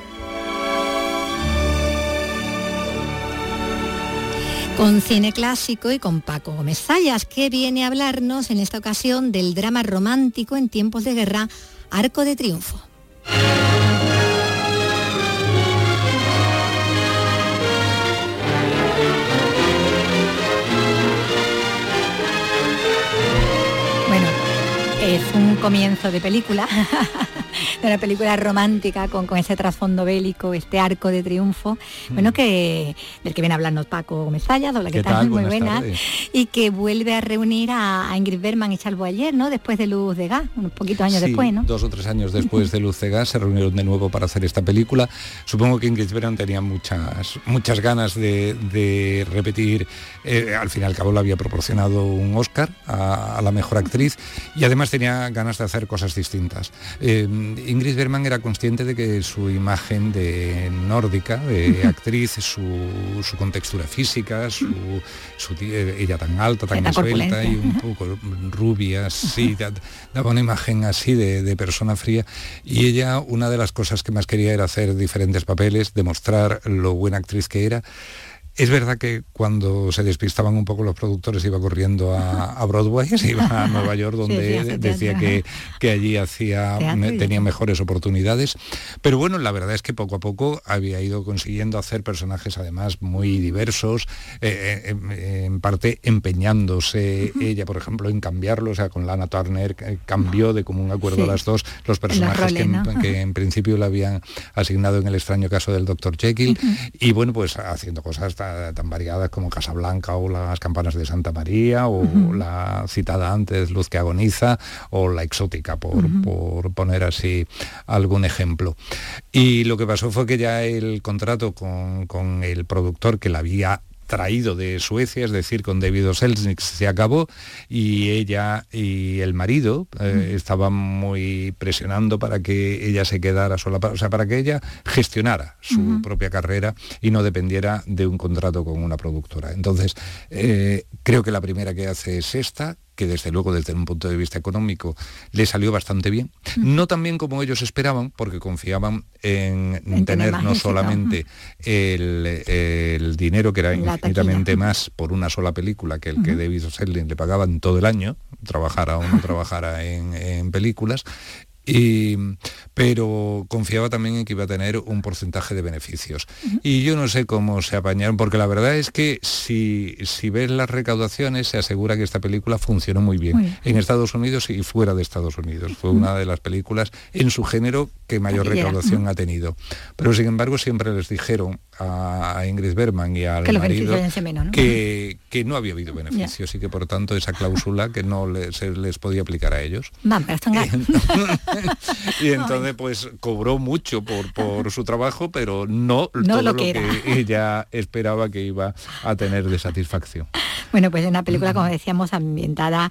Con cine clásico y con Paco Gómez Zayas, que viene a hablarnos en esta ocasión del drama romántico en tiempos de guerra, Arco de Triunfo. Bueno, es un comienzo de película de una película romántica con, con ese trasfondo bélico, este arco de triunfo, mm. bueno, que del que viene a hablarnos Paco Gómez hola, que tal? Muy buena, y que vuelve a reunir a, Ingrid Berman y Charles ayer, ¿no? Después de Luz de Gas, unos poquitos años después, ¿no? Dos o tres años después de Luz de Gas se reunieron de nuevo para hacer esta película. Supongo que Ingrid Berman tenía muchas, muchas ganas de, repetir, eh, al fin y al cabo le había proporcionado un Oscar a, la mejor actriz y además tenía ganas de hacer cosas distintas. Eh, Ingrid Bergman era consciente de que su imagen de nórdica, de actriz, su, contextura física, su, ella tan alta, tan esbelta y un poco rubia, sí, daba una imagen así de, de persona fría. Y ella, una de las cosas que más quería era hacer diferentes papeles, demostrar lo buena actriz que era. Es verdad que cuando se despistaban un poco los productores iba corriendo a, Broadway, se iba a Nueva York donde decía que, que, allí hacía, tenía mejores oportunidades. Pero bueno, la verdad es que poco a poco había ido consiguiendo hacer personajes además muy diversos, eh, eh, en, parte empeñándose ella, por ejemplo, en cambiarlo, o sea, con Lana Turner cambió de común acuerdo a las dos los personajes que, en, principio le habían asignado en el extraño caso del Dr. Jekyll. Y bueno, pues haciendo cosas tan variadas como Casablanca o las campanas de Santa María o la citada antes Luz que agoniza o la exótica, por, por poner así algún ejemplo. Y lo que pasó fue que ya el contrato con, con el productor que la había traído de Suecia, es decir, con David Selznick se acabó y ella y el marido eh, estaban muy presionando para que ella se quedara sola, o sea, para que ella gestionara su propia carrera y no dependiera de un contrato con una productora. Entonces, eh, creo que la primera que hace es esta, que desde luego desde un punto de vista económico le salió bastante bien. No tan bien como ellos esperaban, porque confiaban en, tener no solamente el, dinero, que era infinitamente más por una sola película que el que David Selling le pagaban todo el año, trabajara o no trabajara en, en películas, pero confiaba también en que iba a tener un porcentaje de beneficios. Y yo no sé cómo se apañaron, porque la verdad es que si, si ves las recaudaciones, se asegura que esta película funcionó muy bien, en Estados Unidos y fuera de Estados Unidos. Fue una de las películas en su género que mayor recaudación ha tenido. Pero sin embargo siempre les dijeron a Ingrid Bergman y al Que marido menos, ¿no? que, que no había habido beneficios y que por tanto esa cláusula que no le- se les podía aplicar a ellos. Van, pero están ganas. Y entonces pues cobró mucho por, por su trabajo, pero no, No todo lo lo que ella esperaba que iba a tener de satisfacción. Bueno, pues es una película, como decíamos, ambientada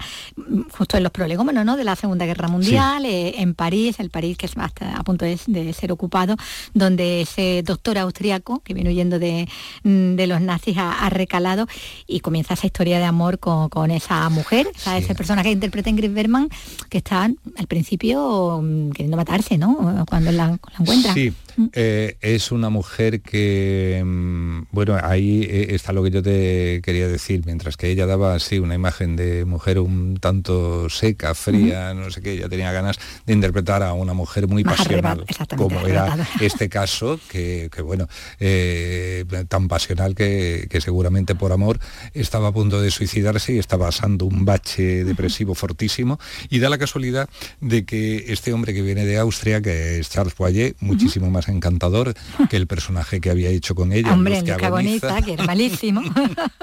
justo en los prolegómenos ¿no? de la Segunda Guerra Mundial, eh, en París, el París que es hasta a punto de, de ser ocupado, donde ese doctor austriaco que viene huyendo de, mm, de los nazis ha, ha recalado y comienza esa historia de amor con, con esa mujer, ese personaje que interpreta Ingrid Bergman, que está al principio mm, queriendo matarse, ¿no? Cuando la, la encuentra. Sí, eh, es una mujer que, mm, bueno, ahí eh, está lo que yo te quería decir, mientras que ella daba así una imagen de mujer un tanto seca, fría, no sé qué, ella tenía ganas de interpretar a una mujer muy Más pasional, como era este caso, que, que, bueno, eh, tan pasional que, que seguramente por amor estaba a punto de suicidarse y estaba pasando un bache depresivo fortísimo, y da la casualidad de que este hombre que viene de Austria, que es Charles Boyer, muchísimo más encantador que el personaje que había hecho con ella. Hombre, que agoniza. Bonita, que era malísimo,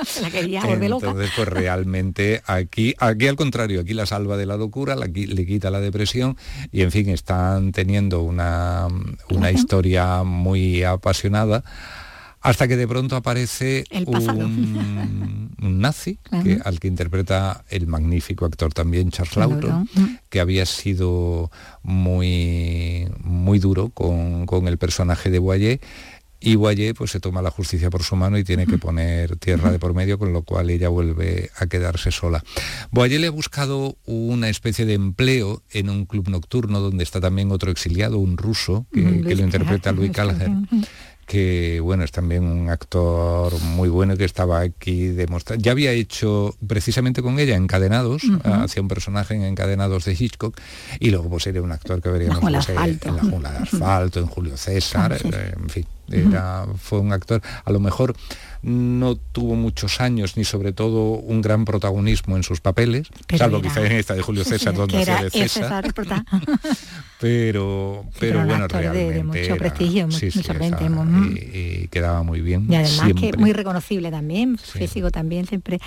se la quería volver loca. Entonces, pues realmente aquí, aquí al contrario, aquí la salva de la locura, la le quita la depresión y en fin, están teniendo una, una historia muy apasionada hasta que de pronto aparece El un, un nazi que, al que interpreta el magnífico actor también Charles Lawton. que había sido muy, muy duro con, con el personaje de Boyer. Y Boyer pues se toma la justicia por su mano y tiene que poner tierra de por medio, con lo cual ella vuelve a quedarse sola. Boyer le ha buscado una especie de empleo en un club nocturno donde está también otro exiliado, un ruso, que, Luis que lo interpreta Louis Gallagher que bueno, es también un actor muy bueno que estaba aquí demostrando. Ya había hecho precisamente con ella Encadenados, Ujú. hacía un personaje en Encadenados de Hitchcock, y luego pues era un actor que veríamos el pues, en la jungla de asfalto, en Julio César, Ah, en fin, era, fue un actor, a lo mejor no tuvo muchos años ni sobre todo un gran protagonismo en sus papeles, Pero salvo era- quizá en esta de Julio César donde hacía de César, pero, pero bueno, actor de- de realmente mucho era- prestigio, sí, esa- y, y quedaba muy bien. Y además siempre. que muy reconocible también, físico también, siempre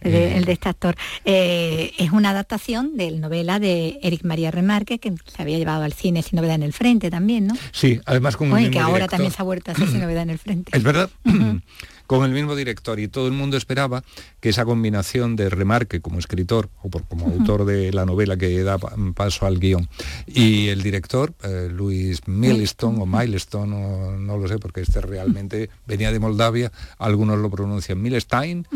de- el de este actor. Eh, es una adaptación de la novela de Eric María Remarque, que se había llevado al cine sin novedad en el frente también, ¿no? Sí, además con Oye, que ahora director. también se ha vuelto novedad en el frente. Es verdad, con el mismo director y todo el mundo esperaba que esa combinación de Remarque como escritor o por- como autor de la novela que da pa- paso al guion y el director, eh, Luis Milestone o Milestone, o no lo sé porque este realmente venía de Moldavia, algunos lo pronuncian Milestein,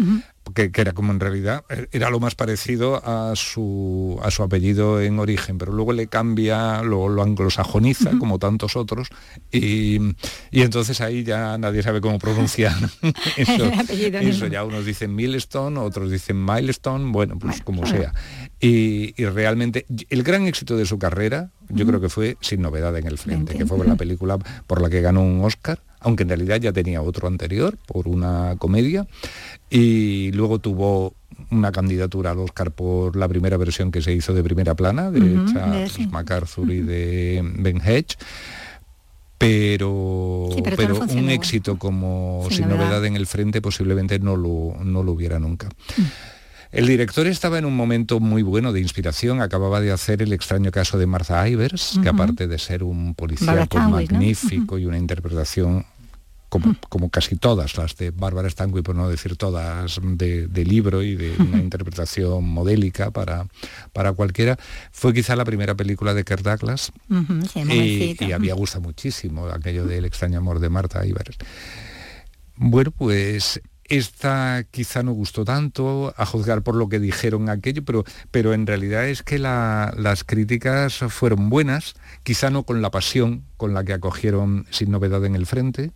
que, que era como en realidad eh, era lo más parecido a su, a su apellido en origen, pero luego le cambia, lo, lo anglosajoniza, como tantos otros, y, y entonces ahí ya nadie sabe cómo pronunciar eso. Eso ya unos dicen Milestone, otros dicen Milestone, bueno, pues como sea. Y, y realmente el gran éxito de su carrera, yo creo que fue Sin novedad en el frente, que fue la película por la que ganó un Oscar, aunque en realidad ya tenía otro anterior por una comedia, y luego tuvo una candidatura al Oscar por la primera versión que se hizo de primera plana, de Charles sí. MacArthur y de Ben Hedge, pero, Sí, pero un éxito como Sin Sin, novedad. novedad. en el frente posiblemente no lo, no lo hubiera nunca. Mm. El director estaba en un momento muy bueno de inspiración, acababa de hacer el extraño caso de Martha Ivers, que aparte de ser un policía pues, magnífico y una interpretación como, como casi todas las de Bárbara Stanwyck, por no decir todas de, de libro y de una interpretación modélica para, para cualquiera, fue quizá la primera película de Kirk Douglas. Sí, y, momentito. y había gustado muchísimo aquello del extraño amor de Marta Ibares. Bueno, pues esta quizá no gustó tanto, a juzgar por lo que dijeron aquello, pero, pero en realidad es que la- las críticas fueron buenas, quizá no con la pasión con la que acogieron Sin Novedad en el Frente.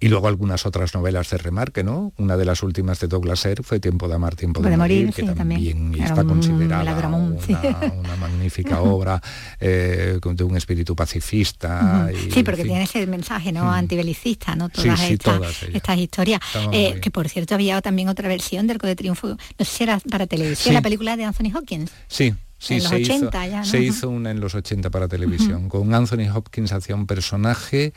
Y luego algunas otras novelas de Remarque, ¿no? Una de las últimas de Douglas Sirk fue Tiempo de amar, Tiempo de, de morir, morir, que sí, también. está un considerada una, sí. una magnífica obra eh, de un espíritu pacifista. Y, Sí, en porque fin. tiene ese mensaje no antibelicista, ¿no? Todas, sí, estas, todas ellas. estas historias. Eh, que por cierto había también otra versión del Arco de Triunfo, no sé si era para televisión, la película de Anthony Hopkins. Sí, Sí, en los se, 80 hizo, ya, ¿no? se hizo una en los 80 para televisión. Con Anthony Hopkins hacía un personaje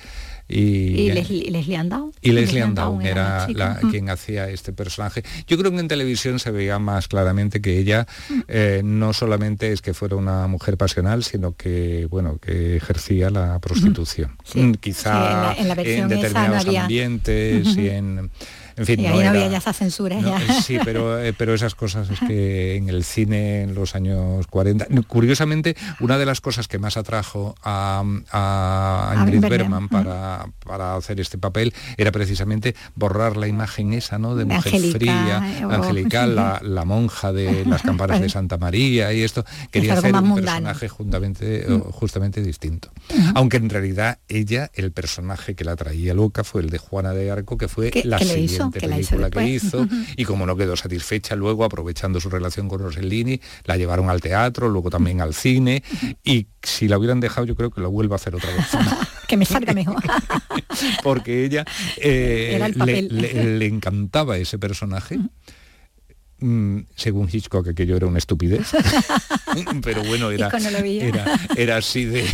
y, Y Leslie, Leslie Andown. y Leslie Andown era la- quien hacía este personaje. Yo creo que en televisión se veía más claramente que ella eh, no solamente es que fuera una mujer pasional, sino que bueno que ejercía la prostitución. Quizá Sí, en la- en la versión esa no determinados había. ambientes y en en fin, y ahí no no había ya esa censura. no, ya. eh, sí, pero, eh, pero esas cosas es que en el cine en los años 40... Curiosamente, una de las cosas que más atrajo a, a Ingrid Bergman, para, para hacer este papel era precisamente borrar la imagen esa, ¿no? De mujer angelical, fría, o- angelical, la, la monja de las campanas de Santa María y esto. Quería hacer un mundano. personaje justamente, o justamente distinto. Aunque en realidad ella, el personaje que la traía loca fue el de Juana de Arco, que fue la le hizo, que la hizo película que hizo y como no quedó satisfecha luego aprovechando su relación con Rossellini la llevaron al teatro luego también al cine y si la hubieran dejado yo creo que lo vuelva a hacer otra vez. Que me salga mejor. porque ella eh, le, papel. le- le encantaba ese personaje. Mm, según Hitchcock aquello era una estupidez. Pero bueno era, no era, era así de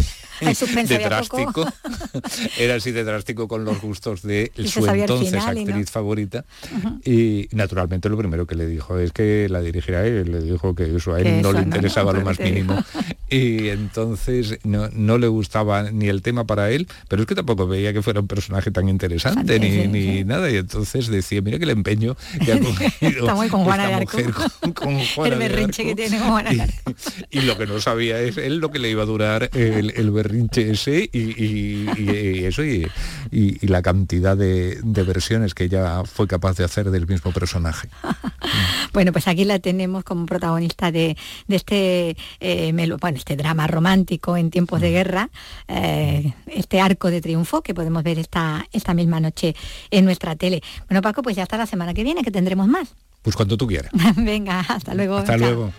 de drástico era así de drástico con los gustos de Y su entonces final y no. actriz favorita y naturalmente lo primero que le dijo es que la dirigiera él, le dijo que eso a él Que no eso le interesaba no, lo más mínimo y entonces no, no le gustaba ni el tema para él, pero es que tampoco veía que fuera un personaje tan interesante ni, Sí, ni sí. nada y entonces decía, mira que el empeño que ha cogido Está con Juana esta de Arco. mujer con, con Juana el berrinche que Arco". tiene con Juana. Y lo que no sabía es él lo que le iba a durar el, el berrinche ese y, y- y- y eso y, la cantidad de, de versiones que ella fue capaz de hacer del mismo personaje. Bueno, pues aquí la tenemos como protagonista de, de este, eh, melo- bueno, este drama romántico en tiempos Mm. de guerra, eh, este arco de triunfo que podemos ver esta, esta misma noche en nuestra tele. Bueno, Paco, pues ya hasta la semana que viene, que tendremos más. Pues cuando tú quieras. Venga, hasta luego. Hasta chao. luego.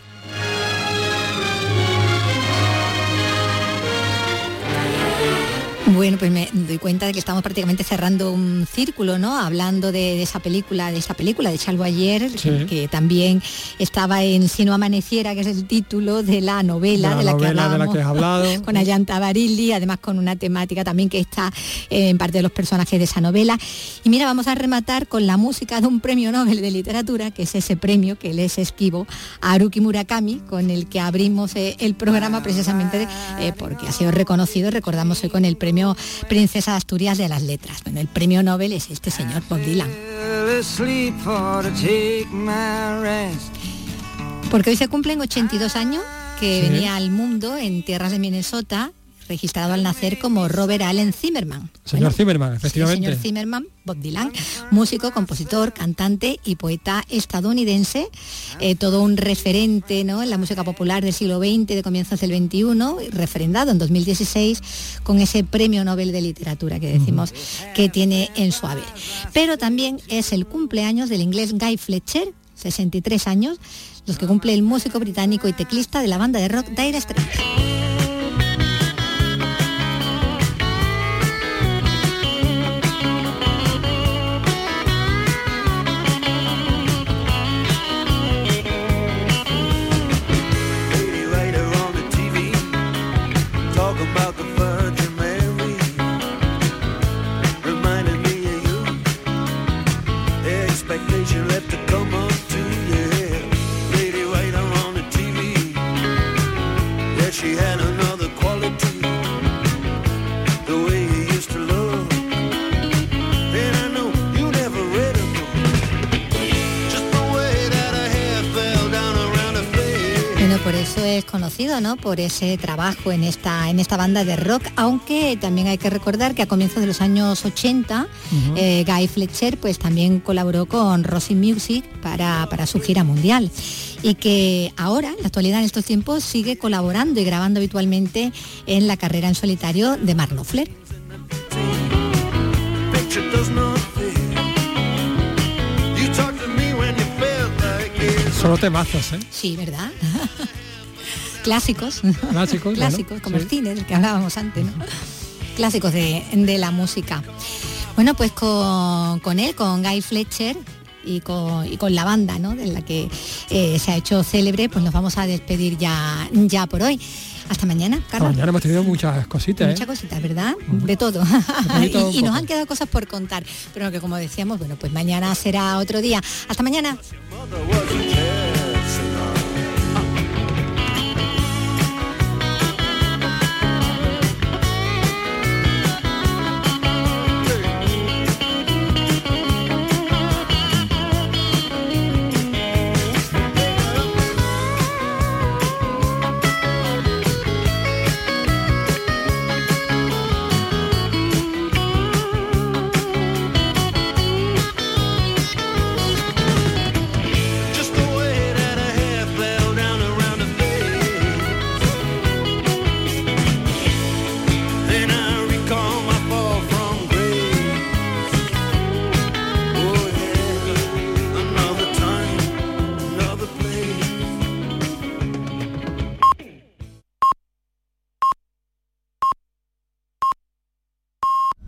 Bueno, pues me doy cuenta de que estamos prácticamente cerrando un círculo, ¿no? Hablando de, de esa película, de esa película de Chalvo ayer, Sí. que, que también estaba en Si no amaneciera, que es el título de la novela De la de la, que novela de la que has hablado. con Ayanta Barilli, además con una temática también que está eh, en parte de los personajes de esa novela. Y mira, vamos a rematar con la música de un premio Nobel de literatura, que es ese premio que les esquivo a Haruki Murakami, con el que abrimos eh, el programa precisamente eh, porque ha sido reconocido, recordamos hoy con el premio Princesa de Asturias de las Letras. Bueno, el premio Nobel es este señor Bob Dylan. Porque hoy se cumplen 82 años que Sí. venía al mundo en tierras de Minnesota, registrado al nacer como Robert Allen Zimmerman. Señor Zimmerman, efectivamente. señor Zimmerman, Bob Dylan, músico, compositor, cantante y poeta estadounidense, eh, todo un referente ¿no? en la música popular del siglo XX, de comienzos del XXI, referendado en 2016 con ese premio Nobel de Literatura que decimos que tiene en su haber. Pero también es el cumpleaños del inglés Guy Fletcher, 63 años, los que cumple el músico británico y teclista de la banda de rock Dire Straits. Bueno, por eso es conocido, ¿no? Por ese trabajo en esta, en esta banda de rock, aunque también hay que recordar que a comienzos de los años 80, eh, Guy Fletcher pues también colaboró con Rosy Music para, para su gira mundial y que ahora, en la actualidad en estos tiempos, sigue colaborando y grabando habitualmente en la carrera en solitario de Mark Knopfler. Solo temazos, ¿eh? Sí, ¿verdad? Clásicos. Clásicos, bueno, Clásicos, como sí. el cine del que hablábamos antes, ¿no? Clásicos de, de la música. Bueno, pues con, con él, con Guy Fletcher y con, y con la banda, ¿no? De la que eh, se ha hecho célebre, pues nos vamos a despedir ya, ya por hoy. Hasta mañana, Carlos. mañana hemos tenido muchas cositas, ¿eh? Muchas cositas, ¿verdad? De todo. y, nos han quedado cosas por contar. Pero que como decíamos, bueno, pues mañana será otro día. Hasta mañana.